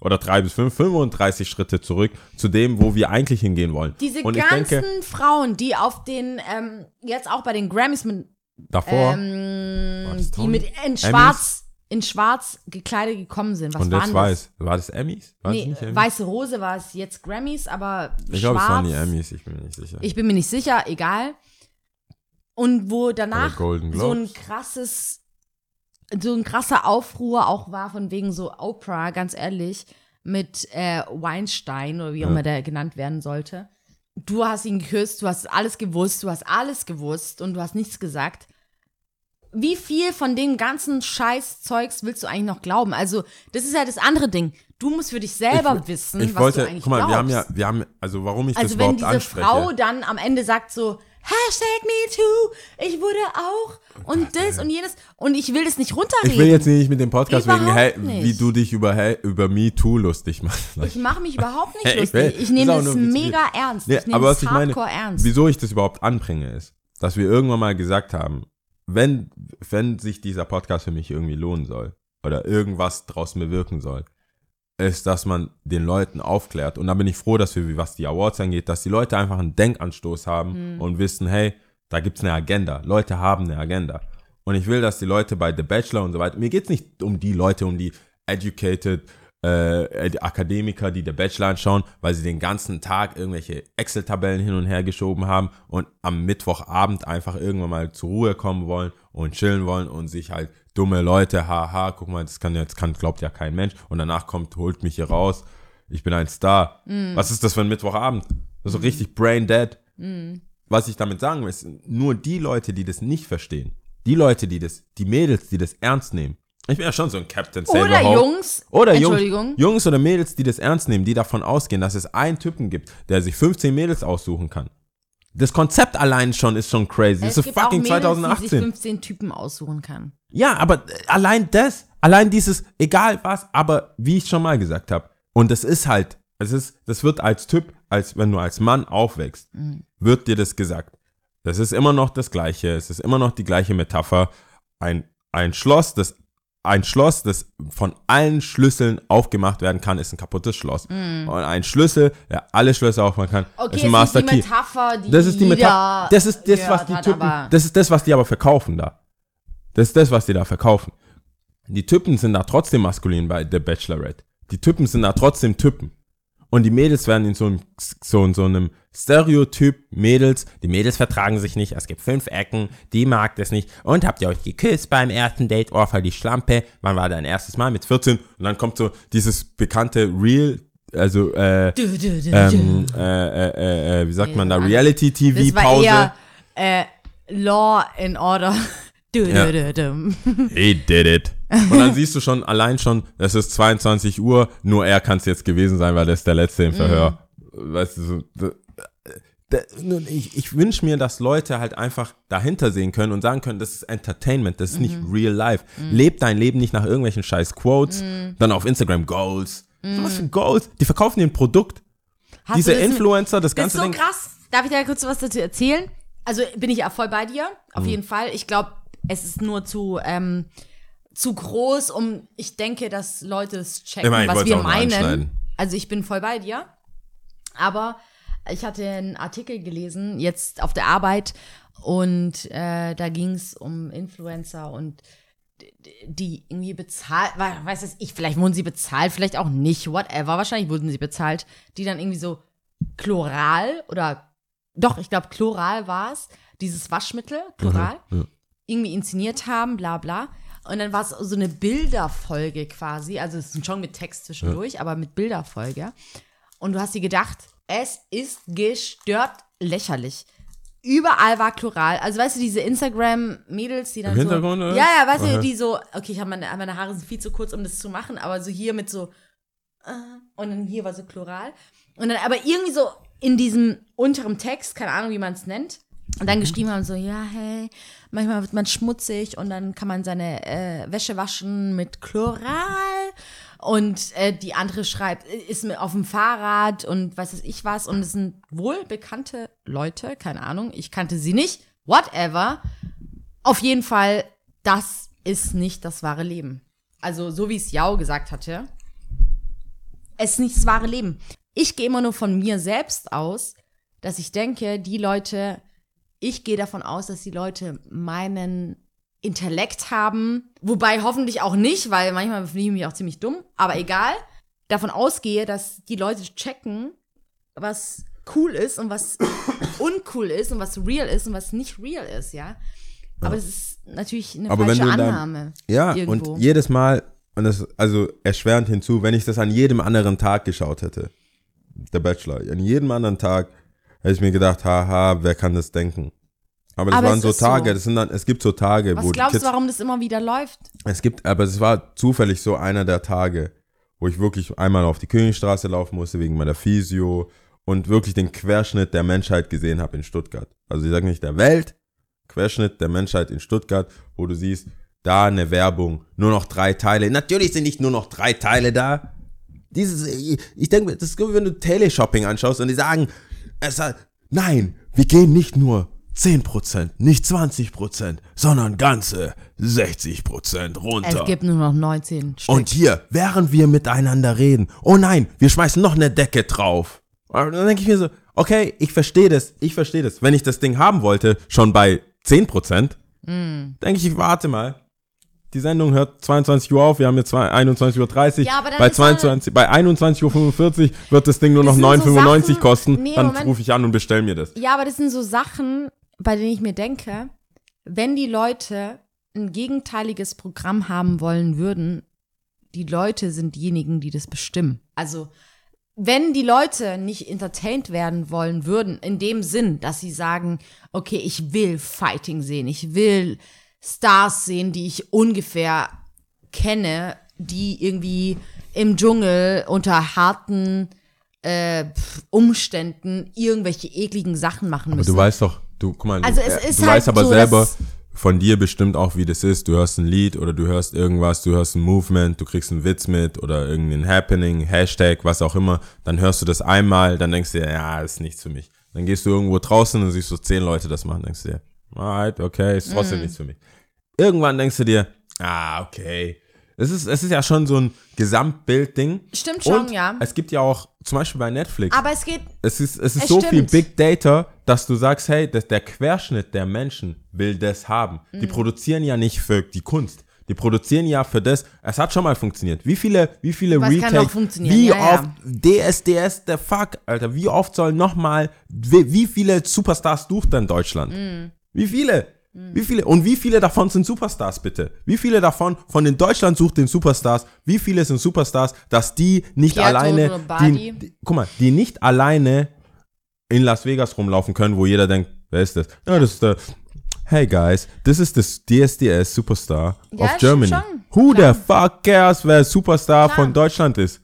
oder 3 bis 5, 35 Schritte zurück zu dem, wo wir eigentlich hingehen wollen. Diese Und ganzen denke, Frauen, die auf den, ähm, jetzt auch bei den Grammys mit, davor, ähm, die mit in Emmys? schwarz, in schwarz gekleidet gekommen sind. Was und waren jetzt das? weiß, war das Emmys? War Nee, Emmys? Weiße Rose war es jetzt Grammys, aber Ich glaube, es waren die Emmys, ich bin mir nicht sicher. Ich bin mir nicht sicher, egal. Und wo danach so ein krasses, so ein krasser Aufruhr auch war von wegen so Oprah, ganz ehrlich, mit äh, Weinstein oder wie auch Ja. immer der genannt werden sollte. Du hast ihn geküsst, du hast alles gewusst, du hast alles gewusst und du hast nichts gesagt. wie viel von dem ganzen Scheiß-Zeugs willst du eigentlich noch glauben? Also, das ist ja das andere Ding. Du musst für dich selber wissen, ich was wollte, du eigentlich guck mal, glaubst. wir haben ja, wir haben, also warum ich das also, wenn überhaupt diese anspreche. Frau dann am Ende sagt so, Hashtag MeToo, ich wurde auch und das und jenes und ich will das nicht runterreden. ich will jetzt nicht mit dem Podcast wegen, Überhaupt hey, nicht. wie du dich über, hey, über MeToo lustig machst. Ich mache mich überhaupt nicht Hey, lustig. will- Ich nehme das witzig. mega ernst. Nee, ich nehme aber was das ich meine, hardcore ernst. wieso ich das überhaupt anbringe, ist, dass wir irgendwann mal gesagt haben, wenn, wenn sich dieser Podcast für mich irgendwie lohnen soll oder irgendwas draus bewirken soll, ist, dass man den Leuten aufklärt. Und da bin ich froh, dass wir, was die Awards angeht, dass die Leute einfach einen Denkanstoß haben Mhm. und wissen, hey, da gibt's eine Agenda. Leute haben eine Agenda. Und ich will, dass die Leute bei The Bachelor und so weiter, mir geht's nicht um die Leute, um die educated äh, Akademiker, die The Bachelor anschauen, weil sie den ganzen Tag irgendwelche Excel-Tabellen hin und her geschoben haben und am Mittwochabend einfach irgendwann mal zur Ruhe kommen wollen und chillen wollen und sich halt dumme Leute, haha, guck mal, das kann jetzt kann glaubt ja kein Mensch und danach kommt, holt mich hier raus, ich bin ein Star. Was ist das für ein Mittwochabend? Das ist so richtig brain dead. Was ich damit sagen will, ist, nur die Leute, die das nicht verstehen, die Leute, die das, die Mädels, die das ernst nehmen. Ich bin ja schon so ein Captain Oder. Jungs. Oder Jungs, Entschuldigung. Jungs oder Mädels, die das ernst nehmen, die davon ausgehen, dass es einen Typen gibt, der sich 15 Mädels aussuchen kann. Das Konzept allein schon ist schon crazy. Das Es ist gibt auch fucking Mädels, die sich 2018. 15 Typen aussuchen kann. Ja, aber äh, allein das, allein dieses, egal was, aber wie ich schon mal gesagt habe, und das ist halt, es ist, das wird als Typ, als wenn du als Mann aufwächst, wird dir das gesagt. Das ist immer noch das Gleiche, es ist immer noch die gleiche Metapher. Ein, ein Schloss, das ein Schloss, das von allen Schlüsseln aufgemacht werden kann, ist ein kaputtes Schloss. Und ein Schlüssel, der alle Schlösser aufmachen kann, Okay, ist ein Master ist die Key. Metapher, die Das ist die Metapher. Das ist das, was die Typen, das ist das, was die aber verkaufen da. Das ist das, was die da verkaufen. Die Typen sind da trotzdem maskulin bei The Bachelorette. Die Typen sind da trotzdem Typen. Und die Mädels werden in so einem, so, in so einem Stereotyp Mädels, die Mädels vertragen sich nicht, es gibt fünf Ecken, die mag das nicht. Und habt ihr euch geküsst beim ersten Date? Oh, voll die Schlampe. Wann war dein erstes Mal? Mit 14. Und dann kommt so dieses bekannte Real, also, äh, Dü, dü, dü, ähm, äh, äh, äh, wie sagt man da, Reality-TV-Pause. Das war eher äh, Law in Order. Dü, Ja. dü, dü. [laughs] He did it. Und dann siehst du schon allein schon, es ist 22 Uhr, nur er kann es jetzt gewesen sein, weil er ist der Letzte im Verhör. Weißt du, so, da- da- ich, ich wünsche mir, dass Leute halt einfach dahinter sehen können und sagen können, das ist Entertainment, das ist nicht real life. Leb dein Leben nicht nach irgendwelchen scheiß Quotes, dann auf Instagram Goals. So was für Goals? Die verkaufen dir ein Produkt. Hast Diese du das Influencer, das Das ist ganze so Ding. krass. Darf ich dir kurz was dazu erzählen? Also bin ich ja voll bei dir, auf Mhm. jeden Fall. Ich glaube, es ist nur zu, ähm, zu groß, um, ich denke, dass Leute es checken, Ich meine, ich was wir meinen. Also ich bin voll bei dir. Aber ich hatte einen Artikel gelesen, jetzt auf der Arbeit, und äh, da ging es um Influencer und die irgendwie bezahlt, weiß es ich, vielleicht wurden sie bezahlt, vielleicht auch nicht, whatever, wahrscheinlich wurden sie bezahlt, die dann irgendwie so Chloral oder doch, ich glaube Chloral war es, dieses Waschmittel, Chloral, ja. Irgendwie inszeniert haben, bla bla. Und dann war es so eine Bilderfolge quasi, also es ist schon mit Text zwischendurch, aber mit Bilderfolge. Und du hast dir gedacht, es ist gestört lächerlich. Überall war Chloral. Also weißt du, diese Instagram-Mädels, die dann Im so. Hintergrund, oder? Ja, ja, weißt Aha. du, die so, okay, ich habe meine, meine Haare sind viel zu kurz, um das zu machen, aber so hier mit so. äh, Und dann hier war so Chloral. Und dann aber irgendwie so in diesem unteren Text, keine Ahnung, wie man es nennt. Und dann geschrieben haben so, ja, hey, manchmal wird man schmutzig und dann kann man seine äh, Wäsche waschen mit Chloral. Und äh, die andere schreibt, äh, ist mit auf dem Fahrrad und weiß es ich was. Und es sind wohl bekannte Leute, keine Ahnung, ich kannte sie nicht, whatever. Auf jeden Fall, das ist nicht das wahre Leben. Also, so wie es Yao gesagt hatte, es ist nicht das wahre Leben. Ich gehe immer nur von mir selbst aus, dass ich denke, die Leute, ich gehe davon aus, dass die Leute meinen Intellekt haben, wobei hoffentlich auch nicht, weil manchmal finde ich mich auch ziemlich dumm, aber egal, davon ausgehe, dass die Leute checken, was cool ist und was [coughs] uncool ist und was real ist und was nicht real ist, ja. Aber das ist natürlich eine Aber wenn falsche du dann- Annahme. Ja, irgendwo. und jedes Mal, und das, also erschwerend hinzu, wenn ich das an jedem anderen Tag geschaut hätte, der Bachelor, an jedem anderen Tag hätte ich mir gedacht, haha, wer kann das denken? Aber das Aber waren so ist so. Tage, das sind dann, es gibt so Tage, Was wo glaubst Kids, du, warum das immer wieder läuft? es gibt, aber es war zufällig so einer der Tage, wo ich wirklich einmal auf die Königstraße laufen musste wegen meiner Physio und wirklich den Querschnitt der Menschheit gesehen habe in Stuttgart. Also ich sage nicht der Welt, Querschnitt der Menschheit in Stuttgart, wo du siehst, da eine Werbung, nur noch drei Teile. Natürlich sind nicht nur noch drei Teile da. Dieses, ich denke, das ist wie wenn du Teleshopping anschaust und die sagen, es, hat- nein, wir gehen nicht nur 10%, nicht 20%, sondern ganze 60% runter. Es gibt nur noch 19 Stück. Und hier, während wir miteinander reden, oh nein, wir schmeißen noch eine Decke drauf. Und dann denke ich mir so, okay, ich verstehe das, ich verstehe das. Wenn ich das Ding haben wollte, schon bei 10%, Mm. denke ich, ich warte mal. Die Sendung hört 22 Uhr auf, wir haben jetzt zwei- 21.30 Uhr. Ja, bei, ist man- 22, bei 21.45 Uhr wird das Ding nur noch Das sind so 9,95 Sachen- kosten. Nee, dann rufe ich an und bestell mir das. Ja, aber das sind so Sachen, bei denen ich mir denke, wenn die Leute ein gegenteiliges Programm haben wollen würden, die Leute sind diejenigen, die das bestimmen. Also, wenn die Leute nicht entertained werden wollen würden, in dem Sinn, dass sie sagen, okay, ich will Fighting sehen, ich will Stars sehen, die ich ungefähr kenne, die irgendwie im Dschungel unter harten äh, Umständen irgendwelche ekligen Sachen machen Aber müssen. du weißt doch, du, guck mal, Also du, es äh, ist du halt weißt aber so, selber von dir bestimmt auch, wie das ist. Du hörst ein Lied oder du hörst irgendwas, du hörst ein Movement, du kriegst einen Witz mit oder irgendein Happening, Hashtag, was auch immer. Dann hörst du das einmal, dann denkst du dir, ja, ist nichts für mich. Dann gehst du irgendwo draußen und siehst so zehn Leute das machen, denkst du dir, alright, okay, ist trotzdem Mhm. nichts für mich. Irgendwann denkst du dir, ah, okay. Es ist, es ist ja schon so ein Gesamtbildding. Stimmt schon, und ja. Es gibt ja auch, zum Beispiel bei Netflix, Aber es geht, es ist, es ist Es so stimmt. viel Big Data, dass du sagst, hey, das, der Querschnitt der Menschen will das haben. Die Mhm. produzieren ja nicht für die Kunst. Die produzieren ja für das. Es hat schon mal funktioniert. Wie viele, wie viele Was Retakes, funktionieren? wie Ja, ja. oft DSDS, der Fuck, Alter, wie oft soll noch mal, wie, wie viele Superstars sucht denn Deutschland? Mhm. Wie viele? Wie viele? Und wie viele davon sind Superstars, bitte? Wie viele davon von den Deutschland sucht den Superstars? Wie viele sind Superstars, dass die nicht Piatto alleine, die, die, guck mal, die nicht alleine in Las Vegas rumlaufen können, wo jeder denkt, wer ist das? Ja, das ist der, hey guys, this is the DSDS Superstar Ja, of Germany. schon. Who Klar. the fuck cares, wer Superstar Klar. von Deutschland ist?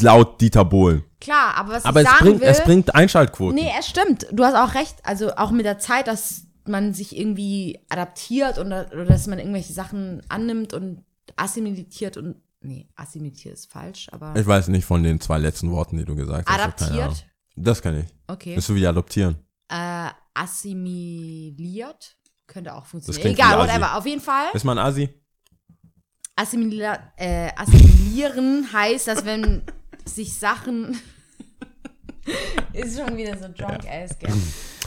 Laut Dieter Bohlen. klar, aber was Aber ich es sagen bringt, will, es bringt Einschaltquoten. nee, es stimmt. Du hast auch recht. Also auch mit der Zeit, dass man sich irgendwie adaptiert und, oder dass man irgendwelche Sachen annimmt und assimiliert und, nee, assimiliert ist falsch, aber Ich weiß nicht von den zwei letzten Worten, die du gesagt hast. adaptiert, Das kann ich. okay, Das ist so wie adoptieren. äh, assimiliert könnte auch funktionieren. Egal, whatever. Auf jeden Fall. Ist man Asi? Assimilier äh, assimilieren heißt, dass wenn sich Sachen [laughs] ist schon wieder so drunk ass, gell?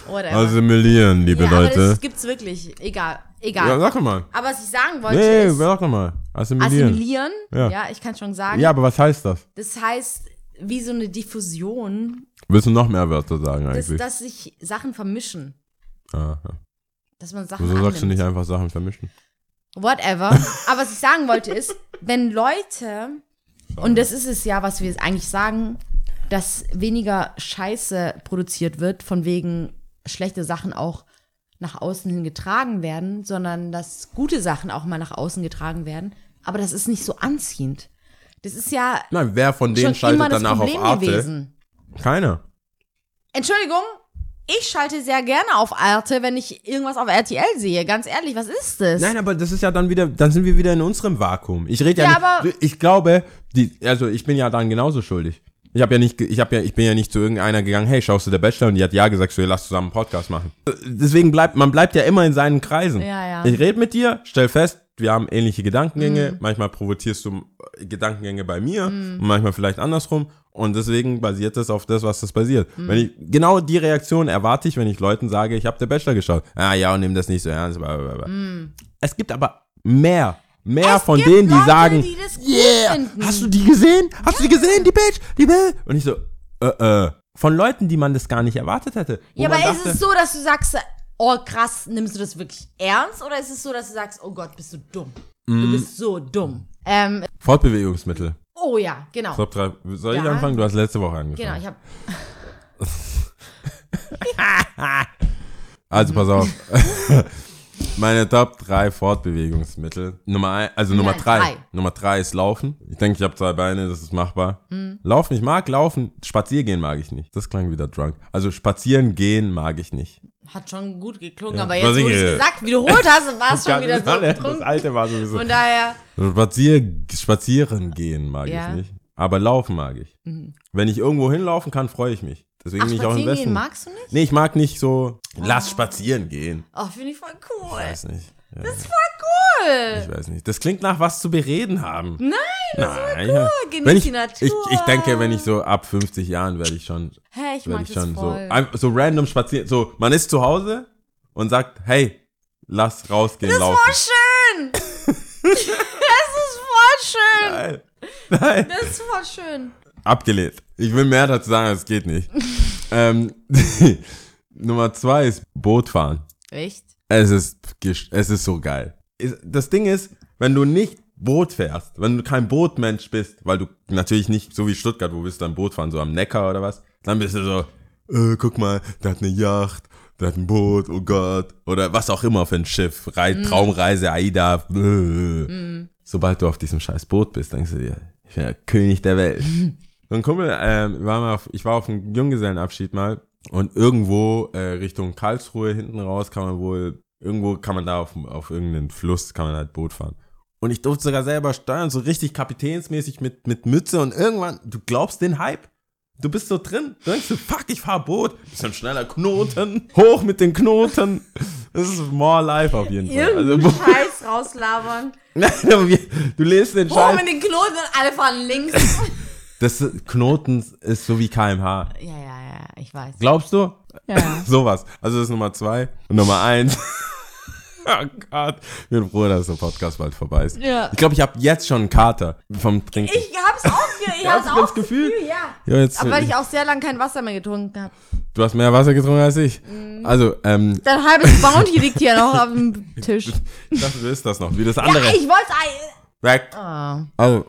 Whatever. Assimilieren, liebe ja, aber Leute. das gibt's wirklich. Egal, egal. Ja, sag doch mal. aber was ich sagen wollte Nee, ist sag doch mal. Assimilieren. assimilieren. Ja. Ja, ich kann schon sagen. Ja, aber was heißt das? Das heißt, wie so eine Diffusion, Willst du noch mehr Wörter sagen dass, eigentlich? dass sich Sachen vermischen. Aha. Dass man Sachen Wieso sagst du nicht einfach Sachen vermischen? Whatever. [laughs] Aber was ich sagen wollte ist, wenn Leute, und das ist es ja, was wir eigentlich sagen, dass weniger Scheiße produziert wird, von wegen schlechte Sachen auch nach außen hin getragen werden, sondern dass gute Sachen auch mal nach außen getragen werden. Aber das ist nicht so anziehend. Das ist ja Nein, wer von denen schaltet danach Problem auf Arte? gewesen. Keiner. Entschuldigung, ich schalte sehr gerne auf Arte, wenn ich irgendwas auf RTL sehe. Ganz ehrlich, was ist das? Nein, aber das ist ja dann wieder, dann sind wir wieder in unserem Vakuum. Ich rede ja, Ja, aber- nicht, ich glaube, die, also ich bin ja dann genauso schuldig. Ich habe ja nicht, ich habe ja, ich bin ja nicht zu irgendeiner gegangen, hey, schaust du der Bachelor? Und die hat ja gesagt, so, lass zusammen einen Podcast machen. Deswegen bleibt, man bleibt ja immer in seinen Kreisen. Ja, ja. Ich rede mit dir, stell fest, wir haben ähnliche Gedankengänge. Mhm. Manchmal provozierst du äh, Gedankengänge bei mir und manchmal vielleicht andersrum. Und deswegen basiert es auf das, was das basiert. Mhm. Wenn ich, genau die Reaktion erwarte ich, wenn ich Leuten sage, ich habe der Bachelor geschaut. Ah ja, und nimm das nicht so ernst. Bla. Es gibt aber mehr. Mehr. Es von denen, die Leute, sagen, die das gut yeah, finden. hast du die gesehen? Hast du die gesehen, die Bitch? Die Bitch? Und ich so, äh, äh. Von Leuten, die man das gar nicht erwartet hätte. Ja, aber ist dachte, es so, dass du sagst, oh krass, nimmst du das wirklich ernst? Oder ist es so, dass du sagst, oh Gott, bist du dumm? Mm. Du bist so dumm. Ähm, Fortbewegungsmittel. oh ja, genau. Top drei. Soll ich Ja. anfangen? Du hast letzte Woche angefangen. Genau, ich habe [laughs] [laughs] Also pass auf. [laughs] Meine Top 3 Fortbewegungsmittel. Nummer ein, also Nummer Nein, 3. drei. Nummer 3 ist Laufen. Ich denke, ich habe zwei Beine, das ist machbar. Mhm. Laufen, ich mag laufen. Spaziergehen mag ich nicht. Das klang wieder drunk. Also spazieren gehen mag ich nicht. Hat schon gut geklungen, Ja, aber jetzt, wo du es gesagt, wiederholt hast, [laughs] war es schon wieder so das betrunken. alte war sowieso. Von daher, Spazier, spazieren gehen mag Ja. Mhm. ich nicht. Aber laufen mag ich. Wenn ich irgendwo hinlaufen kann, freue ich mich. Deswegen ach, bin ich auch im Westen. gehen magst du nicht? Nee, ich mag nicht so, lass spazieren gehen. Oh, finde ich voll cool. Weiß nicht. Ja, Das ist voll cool. ich weiß nicht. Das klingt nach was zu bereden haben. Nein, das Nein, ja. Genieß Wenn ich, die Natur. Ich, ich denke, wenn ich so ab 50 Jahren werde ich schon, Hä, ich mag ich das schon so, voll. ein- so random spazieren. So, man ist zu Hause und sagt, hey, lass rausgehen, das ist laufen. voll schön. [laughs] das ist voll schön. Nein. Nein. Das ist voll schön. Abgelehnt. Ich will mehr dazu sagen, es geht nicht. [laughs] ähm, [laughs] Nummer zwei ist Bootfahren. Echt? Es ist, es ist so geil. Das Ding ist, wenn du nicht Boot fährst, wenn du kein Bootmensch bist, weil du natürlich nicht, so wie Stuttgart, wo bist du am Boot fahren, so am Neckar oder was, dann bist du so, äh, guck mal, der hat eine Yacht, der hat ein Boot, oh Gott, oder was auch immer für ein Schiff, Rei Traumreise, AIDA, äh. Sobald du auf diesem scheiß Boot bist, denkst du dir, ich bin der König der Welt. [laughs] So ein Kumpel, ähm, war mal auf, ich war auf einem Junggesellenabschied mal und irgendwo äh, Richtung Karlsruhe hinten raus kann man wohl, irgendwo kann man da auf, auf irgendeinen Fluss, kann man halt Boot fahren. Und ich durfte sogar selber steuern, so richtig kapitänsmäßig mit, mit Mütze und irgendwann, du glaubst den Hype? Du bist so drin, du denkst so, fuck, ich fahr Boot, bisschen schneller Knoten, hoch mit den Knoten. Das ist more life auf jeden Fall. Also, Irgendeinen Scheiß rauslabern. [laughs] Nein, aber wir, du lest den Hoch Scheiß. mit den Knoten und alle fahren links. Das Knoten ist so wie KMH. ja, ja, ja, ich weiß. Glaubst du? Ja. [laughs] Sowas. Also das ist Nummer zwei. Und Nummer eins. [laughs] oh Gott. Ich bin froh, dass der Podcast bald vorbei ist. Ja. Ich glaube, ich habe jetzt schon einen Kater vom Trinken. Ich hab's auch, ge ich [laughs] hab's auch das Gefühl? ja. ja, jetzt, Aber weil ich auch sehr lange kein Wasser mehr getrunken habe. du hast mehr Wasser getrunken als ich. Mhm. Also, ähm, Dein halbes Bounty liegt hier noch auf dem Tisch. ich dachte, du isst das noch. Wie das Ja, andere. ich wollte Weg. Oh, Also,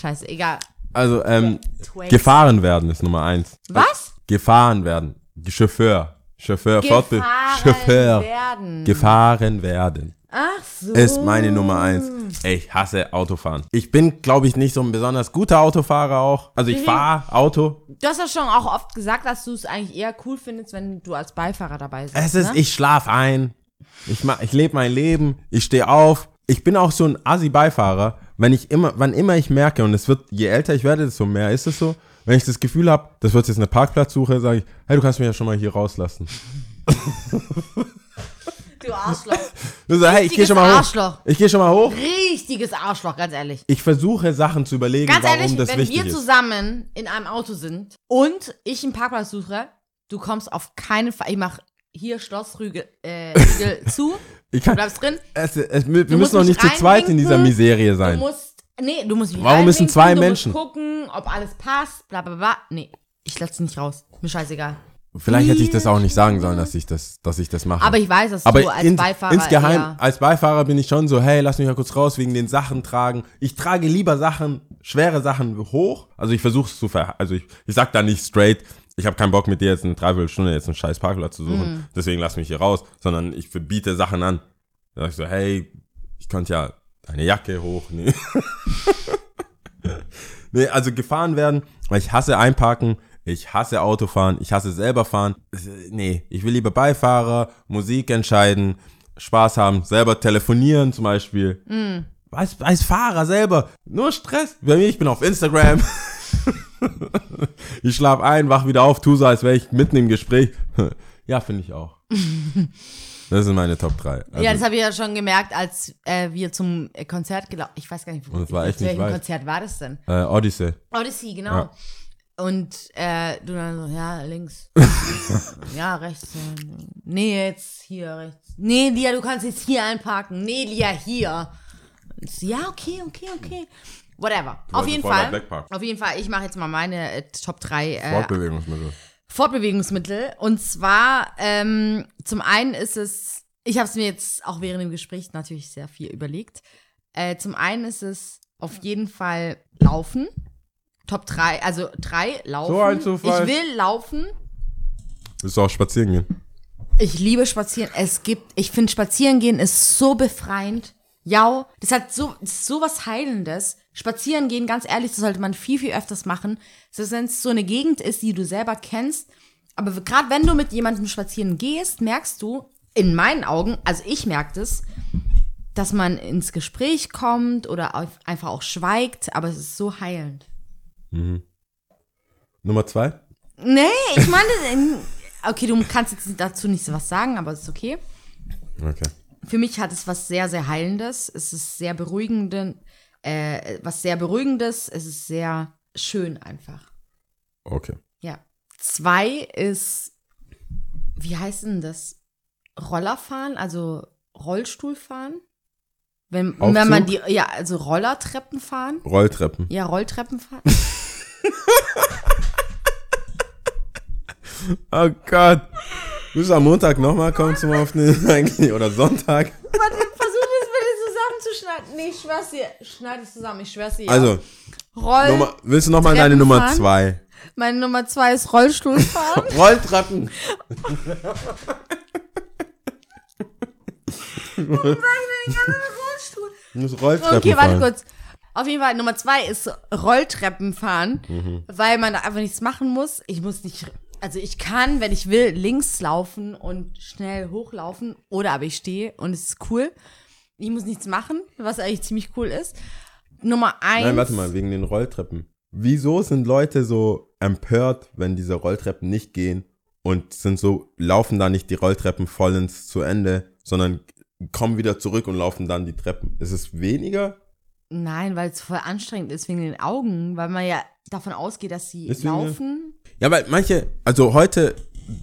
scheiße, egal. Also ähm, Twix. gefahren werden ist Nummer eins. Was? Gefahren werden. Chauffeur. Chauffeur. Fortbe Gefahren Chauffeur. werden. Gefahren werden. Ach so. ist meine Nummer eins. Ey, ich hasse Autofahren. Ich bin, glaube ich, nicht so ein besonders guter Autofahrer auch. Also ich Mhm. fahre Auto. Du hast ja schon auch oft gesagt, dass du es eigentlich eher cool findest, wenn du als Beifahrer dabei bist. Es ist, ne? ich schlaf ein. Ich, ich lebe mein Leben. Ich stehe auf. Ich bin auch so ein Assi-Beifahrer. Wenn ich immer, wann immer ich merke, und es wird, je älter ich werde, desto mehr ist es so. Wenn ich das Gefühl habe, das wird jetzt eine Parkplatzsuche, sage ich, hey, du kannst mich ja schon mal hier rauslassen. [laughs] Du Arschloch. Du sagst, hey, ich gehe schon mal hoch. Arschloch. Ich gehe schon mal hoch. Richtiges Arschloch, ganz ehrlich. Ich versuche Sachen zu überlegen, Ganz warum ehrlich, das wenn wichtig wir ist. zusammen in einem Auto sind und ich einen Parkplatz suche, du kommst auf keinen Fall. Ich mach hier Schlossrügel äh, [laughs] zu. Ich Du kann, bleibst drin. es, es, wir Du müssen noch nicht zu zweit in dieser. Miserie Du sein. musst. Nee, du musst mich Warum müssen zwei du Menschen? musst gucken, ob alles passt, bla bla bla. Nee, ich lass nicht raus. Mir scheißegal. Vielleicht hätte ich das auch nicht sagen sollen, dass ich das, dass ich das mache. Aber ich weiß, dass Aber du als in, Beifahrer insgeheim, als Beifahrer bin ich schon so, hey, lass mich mal kurz raus wegen den Sachen tragen. Ich trage lieber Sachen, schwere Sachen hoch. Also ich versuche es zu ver... Also ich, ich sag da nicht straight, ich habe keinen Bock mit dir jetzt eine Dreiviertelstunde jetzt einen scheiß Parkplatz zu suchen, Mhm. deswegen lass mich hier raus. Sondern ich biete Sachen an. Da sag ich so, hey, ich könnte ja deine Jacke hochnehmen. [laughs] nee, also gefahren werden, weil ich hasse einparken, ich hasse Autofahren, ich hasse selber fahren. Nee, ich will lieber Beifahrer, Musik entscheiden, Spaß haben, selber telefonieren zum Beispiel. Als, als Fahrer selber, nur Stress. Bei mir, ich bin auf Instagram. [laughs] [laughs] ich schlaf ein, wach wieder auf, tu so, als wäre ich mitten im Gespräch. [laughs] ja, finde ich auch. [laughs] Das sind meine Top 3. Also, ja, das habe ich ja schon gemerkt, als äh, wir zum äh, Konzert gelaufen Ich weiß gar nicht, wo es war echt welchem. Konzert war das denn? äh, Odyssey. Odyssey, genau. Ja. Und äh, du dann so, ja, links. ja, rechts. äh, Nee, jetzt hier rechts. Nee, Lia, du kannst jetzt hier einparken. Nee, Lia, hier. So, ja, okay, okay, okay. Whatever. Auf jeden Fall. Auf jeden Fall, ich mache jetzt mal meine äh, Top 3 äh, Fortbewegungsmittel. Fortbewegungsmittel. Und zwar, ähm, zum einen ist es, ich habe es mir jetzt auch während dem Gespräch natürlich sehr viel überlegt. Äh, zum einen ist es auf jeden Fall Laufen. Top 3, also 3, Laufen. So ein Zufall. Ich will laufen. Willst du auch spazieren gehen? Ich liebe Spazieren. Es gibt, ich finde Spazieren gehen ist so befreiend. Ja, das hat so, das ist so was Heilendes. Spazieren gehen, ganz ehrlich, das sollte man viel, viel öfters machen. Selbst wenn es so eine Gegend ist, die du selber kennst. Aber gerade wenn du mit jemandem spazieren gehst, merkst du, in meinen Augen, also ich merke das, dass man ins Gespräch kommt oder einfach auch schweigt, aber es ist so heilend. Nummer zwei? Nee, ich meine, in- [laughs] okay, du kannst jetzt dazu nicht so was sagen, aber es ist okay. Okay. Für mich hat es was sehr, sehr Heilendes. Es ist sehr beruhigend, äh, was sehr Beruhigendes. Es ist sehr schön einfach. Okay. Ja. Zwei ist, wie heißt denn das? Rollerfahren, also Rollstuhlfahren? Wenn, wenn man die, ja, also Rollertreppen fahren. Rolltreppen. Ja, Rolltreppen fahren. [laughs] Oh Gott. Du am Montag nochmal kommen zum Aufnehmen [laughs] eigentlich? Oder Sonntag? Warte, bitte zusammenzuschneiden. Nee, ich schwör's dir. Schneid es zusammen, ich schwör's dir. Also, Roll. Nummer, willst du nochmal deine Nummer fahren? zwei? Meine Nummer zwei ist Rollstuhlfahren. [laughs] Rolltreppen. Rollstuhl. Du musst Rolltreppen Okay, warte fahren. kurz. Auf jeden Fall, Nummer zwei ist Rolltreppen fahren, Mhm. weil man da einfach nichts machen muss. Ich muss nicht, also ich kann, wenn ich will, links laufen und schnell hochlaufen oder aber ich stehe und es ist cool. Ich muss nichts machen, was eigentlich ziemlich cool ist. Nummer eins. Nein, warte mal, wegen den Rolltreppen. Wieso sind Leute so empört, wenn diese Rolltreppen nicht gehen und sind so, laufen da nicht die Rolltreppen vollends zu Ende, sondern kommen wieder zurück und laufen dann die Treppen? Ist es weniger? Nein, weil es voll anstrengend ist wegen den Augen, weil man ja davon ausgeht, dass sie Deswegen- laufen. Ja, weil manche, also heute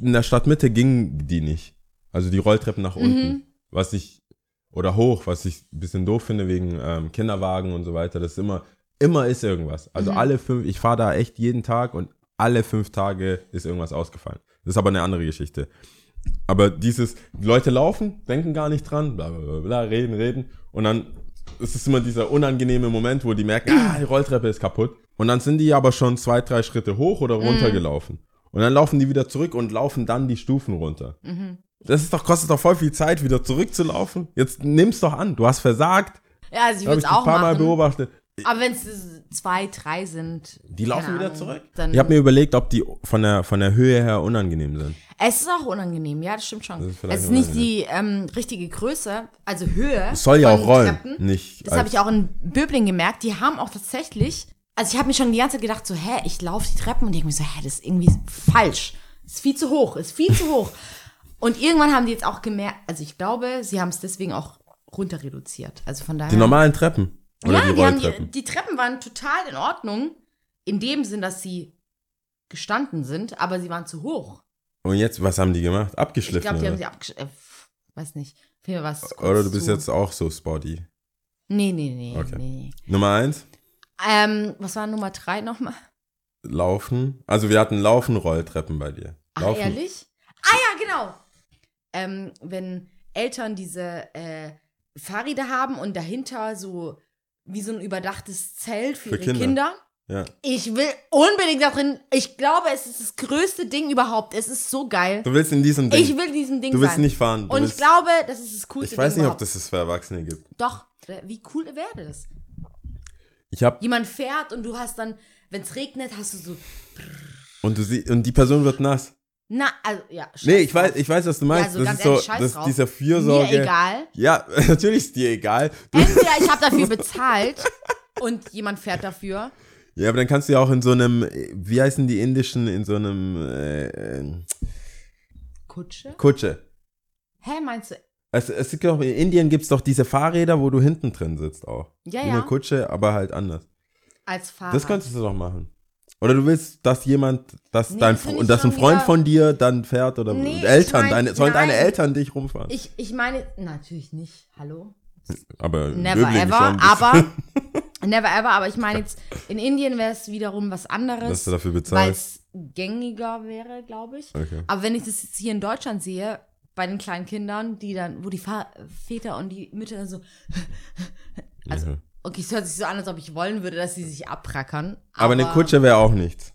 in der Stadtmitte gingen die nicht. Also die Rolltreppen nach unten. Was ich, oder hoch, was ich ein bisschen doof finde wegen ähm, Kinderwagen und so weiter. Das ist immer, immer ist irgendwas. Also alle fünf, ich fahre da echt jeden Tag und alle fünf Tage ist irgendwas ausgefallen. Das ist aber eine andere Geschichte. Aber dieses, die Leute laufen, denken gar nicht dran, bla bla bla, reden, reden. Und dann ist es immer dieser unangenehme Moment, wo die merken, ah, die Rolltreppe ist kaputt. Und dann sind die aber schon zwei, drei Schritte hoch oder runter gelaufen. Und dann laufen die wieder zurück und laufen dann die Stufen runter. Das ist doch, kostet doch voll viel Zeit, wieder zurückzulaufen. Jetzt nimm's doch an. Du hast versagt. Ja, also ich würde ich es ein auch paar Mal machen. beobachtet. Aber wenn es zwei, drei sind. Die laufen keine wieder Ahnung, zurück. Ich habe mir überlegt, ob die von der, von der Höhe her unangenehm sind. Es ist auch unangenehm, ja, das stimmt schon. Das ist es ist nicht die ähm, richtige Größe, also Höhe. Es soll ja auch rollen. Treppen. Nicht Das habe ich auch in Böbling gemerkt. Die haben auch tatsächlich, also ich habe mir schon die ganze Zeit gedacht, so, hä, ich laufe die Treppen und denke mir so, hä, das ist irgendwie falsch. Ist viel zu hoch, ist viel zu hoch. [laughs] Und irgendwann haben die jetzt auch gemerkt, also ich glaube, sie haben es deswegen auch runter reduziert. Also von daher. Die normalen Treppen. Oder ja, die die, haben Rolltreppen. die, die Treppen waren total in Ordnung, in dem Sinn, dass sie gestanden sind, aber sie waren zu hoch. Und jetzt, was haben die gemacht? Ich Abgeschliffen? glaube, die haben sie abgesch... Äh, weiß nicht. Für was kurz oder du bist zu- jetzt auch so sporty. Nee, nee, nee, Okay. nee. Nummer eins, Ähm, was war Nummer drei nochmal? Laufen. Also wir hatten Laufen, Rolltreppen bei dir. Ach, Laufen. ehrlich? Ah ja, genau. Ähm, wenn Eltern diese äh, Fahrräder haben und dahinter so wie so ein überdachtes Zelt für, Für ihre Kinder. Kinder. Ja. Ich will unbedingt da drin. Ich glaube, es ist das größte Ding überhaupt. Es ist so geil. Du willst in diesem Ding. Ich will diesem Ding du willst sein. nicht fahren. Du und ich glaube, das ist das coolste ich weiß Ding nicht, ob überhaupt. das es für Erwachsene gibt. Doch, wie cool wäre das? Ich hab, Jemand fährt und du hast dann, wenn es regnet, hast du so, und du sie, und die Person wird nass. Na, also, ja. scheiß Nee, ich weiß, ich weiß, was du meinst. also das ganz ist so, ehrlich, scheiß das, drauf. dieser Fürsorge. Mir egal. Ja, [laughs] natürlich ist dir egal. Du, Entweder ich habe [laughs] dafür bezahlt und jemand fährt dafür. ja, aber dann kannst du ja auch in so einem, wie heißen die indischen, in so einem äh, äh, Kutsche? Kutsche. Hä, meinst du? Es, es gibt auch, in Indien gibt es doch diese Fahrräder, wo du hinten drin sitzt auch. Ja, Wie ja. eine Kutsche, aber halt anders. Als Fahrer. Das könntest du doch machen. Oder du willst, dass jemand, dass Nee, dein ich dass ein Freund von dir dann fährt oder Nee, ich Eltern, mein, deine, sollen deine nein. Eltern dich rumfahren? Ich, ich meine, natürlich nicht. Hallo? aber Never ever, aber [laughs] never ever, aber ich meine jetzt, in Indien wäre es wiederum was dass anderes, du dafür weil bezahlst. es gängiger wäre, glaube ich. Okay. Aber wenn ich das jetzt hier in Deutschland sehe, bei den kleinen Kindern, die dann, wo die Väter und die Mütter dann so, also, Ja. Okay, es hört sich so an, als ob ich wollen würde, dass sie sich abrackern. Aber, eine Kutsche wäre auch nichts.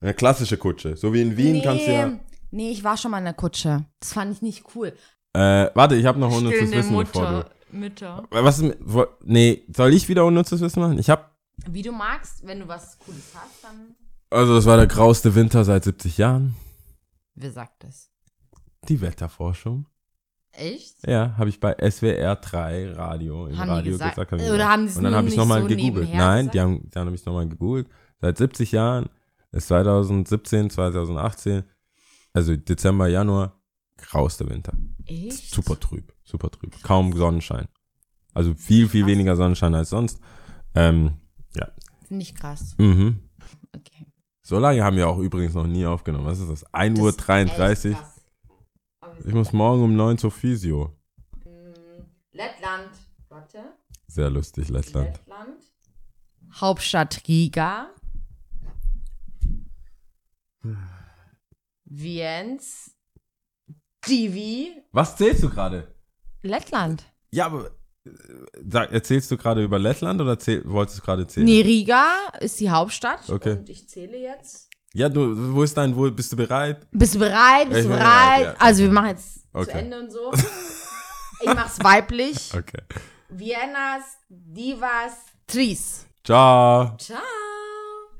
Eine klassische Kutsche. So wie in Wien nee, kannst du ja. Nee, ich war schon mal in der Kutsche. Das fand ich nicht cool. Äh, warte, ich habe noch unnützes Wissen, bevor Mutter. du. Mütter. Was ist mit, wo, nee, soll ich wieder unnützes Wissen machen? Ich habe Wie du magst, wenn du was Cooles hast, dann. also das war der grauste Winter seit 70 Jahren. Wer sagt das? Die Wetterforschung. Echt? Ja, habe ich bei SWR 3 Radio im Haben Radio gesagt- gesagt. haben die oder haben Und dann habe ich nochmal so gegoogelt. Nein, gesagt? die haben, dann habe ich nochmal gegoogelt. Seit 70 Jahren ist 2017, 2018, also Dezember, Januar, grauster Winter. Echt? Super trüb, super trüb. Kaum Sonnenschein. Also viel, viel Krass. weniger Sonnenschein als sonst. Ähm, ja. Finde ich krass. Mhm. Okay. So lange haben wir auch übrigens noch nie aufgenommen. Was ist das? 1 Uhr Das ist 33. echt krass. Ich muss morgen um 9 zur Physio. sind- Lettland. Warte. Sehr lustig, Lettland. Lettland. Hauptstadt Riga. Viens. Divi. Was zählst du gerade? Lettland. Ja, aber äh, sag, erzählst du gerade über Lettland oder zähl, wolltest du gerade erzählen? Nee, Riga ist die Hauptstadt. Okay. Und ich zähle jetzt. Ja, du, wo ist dein, wo, bist du bereit? Bist du bereit? Bist Ich du bereit? bereit, ja. Also wir machen jetzt zu Okay. Ende und so. [laughs] ich mach's weiblich. Okay. Viennas Divas Tris. Ciao. Ciao.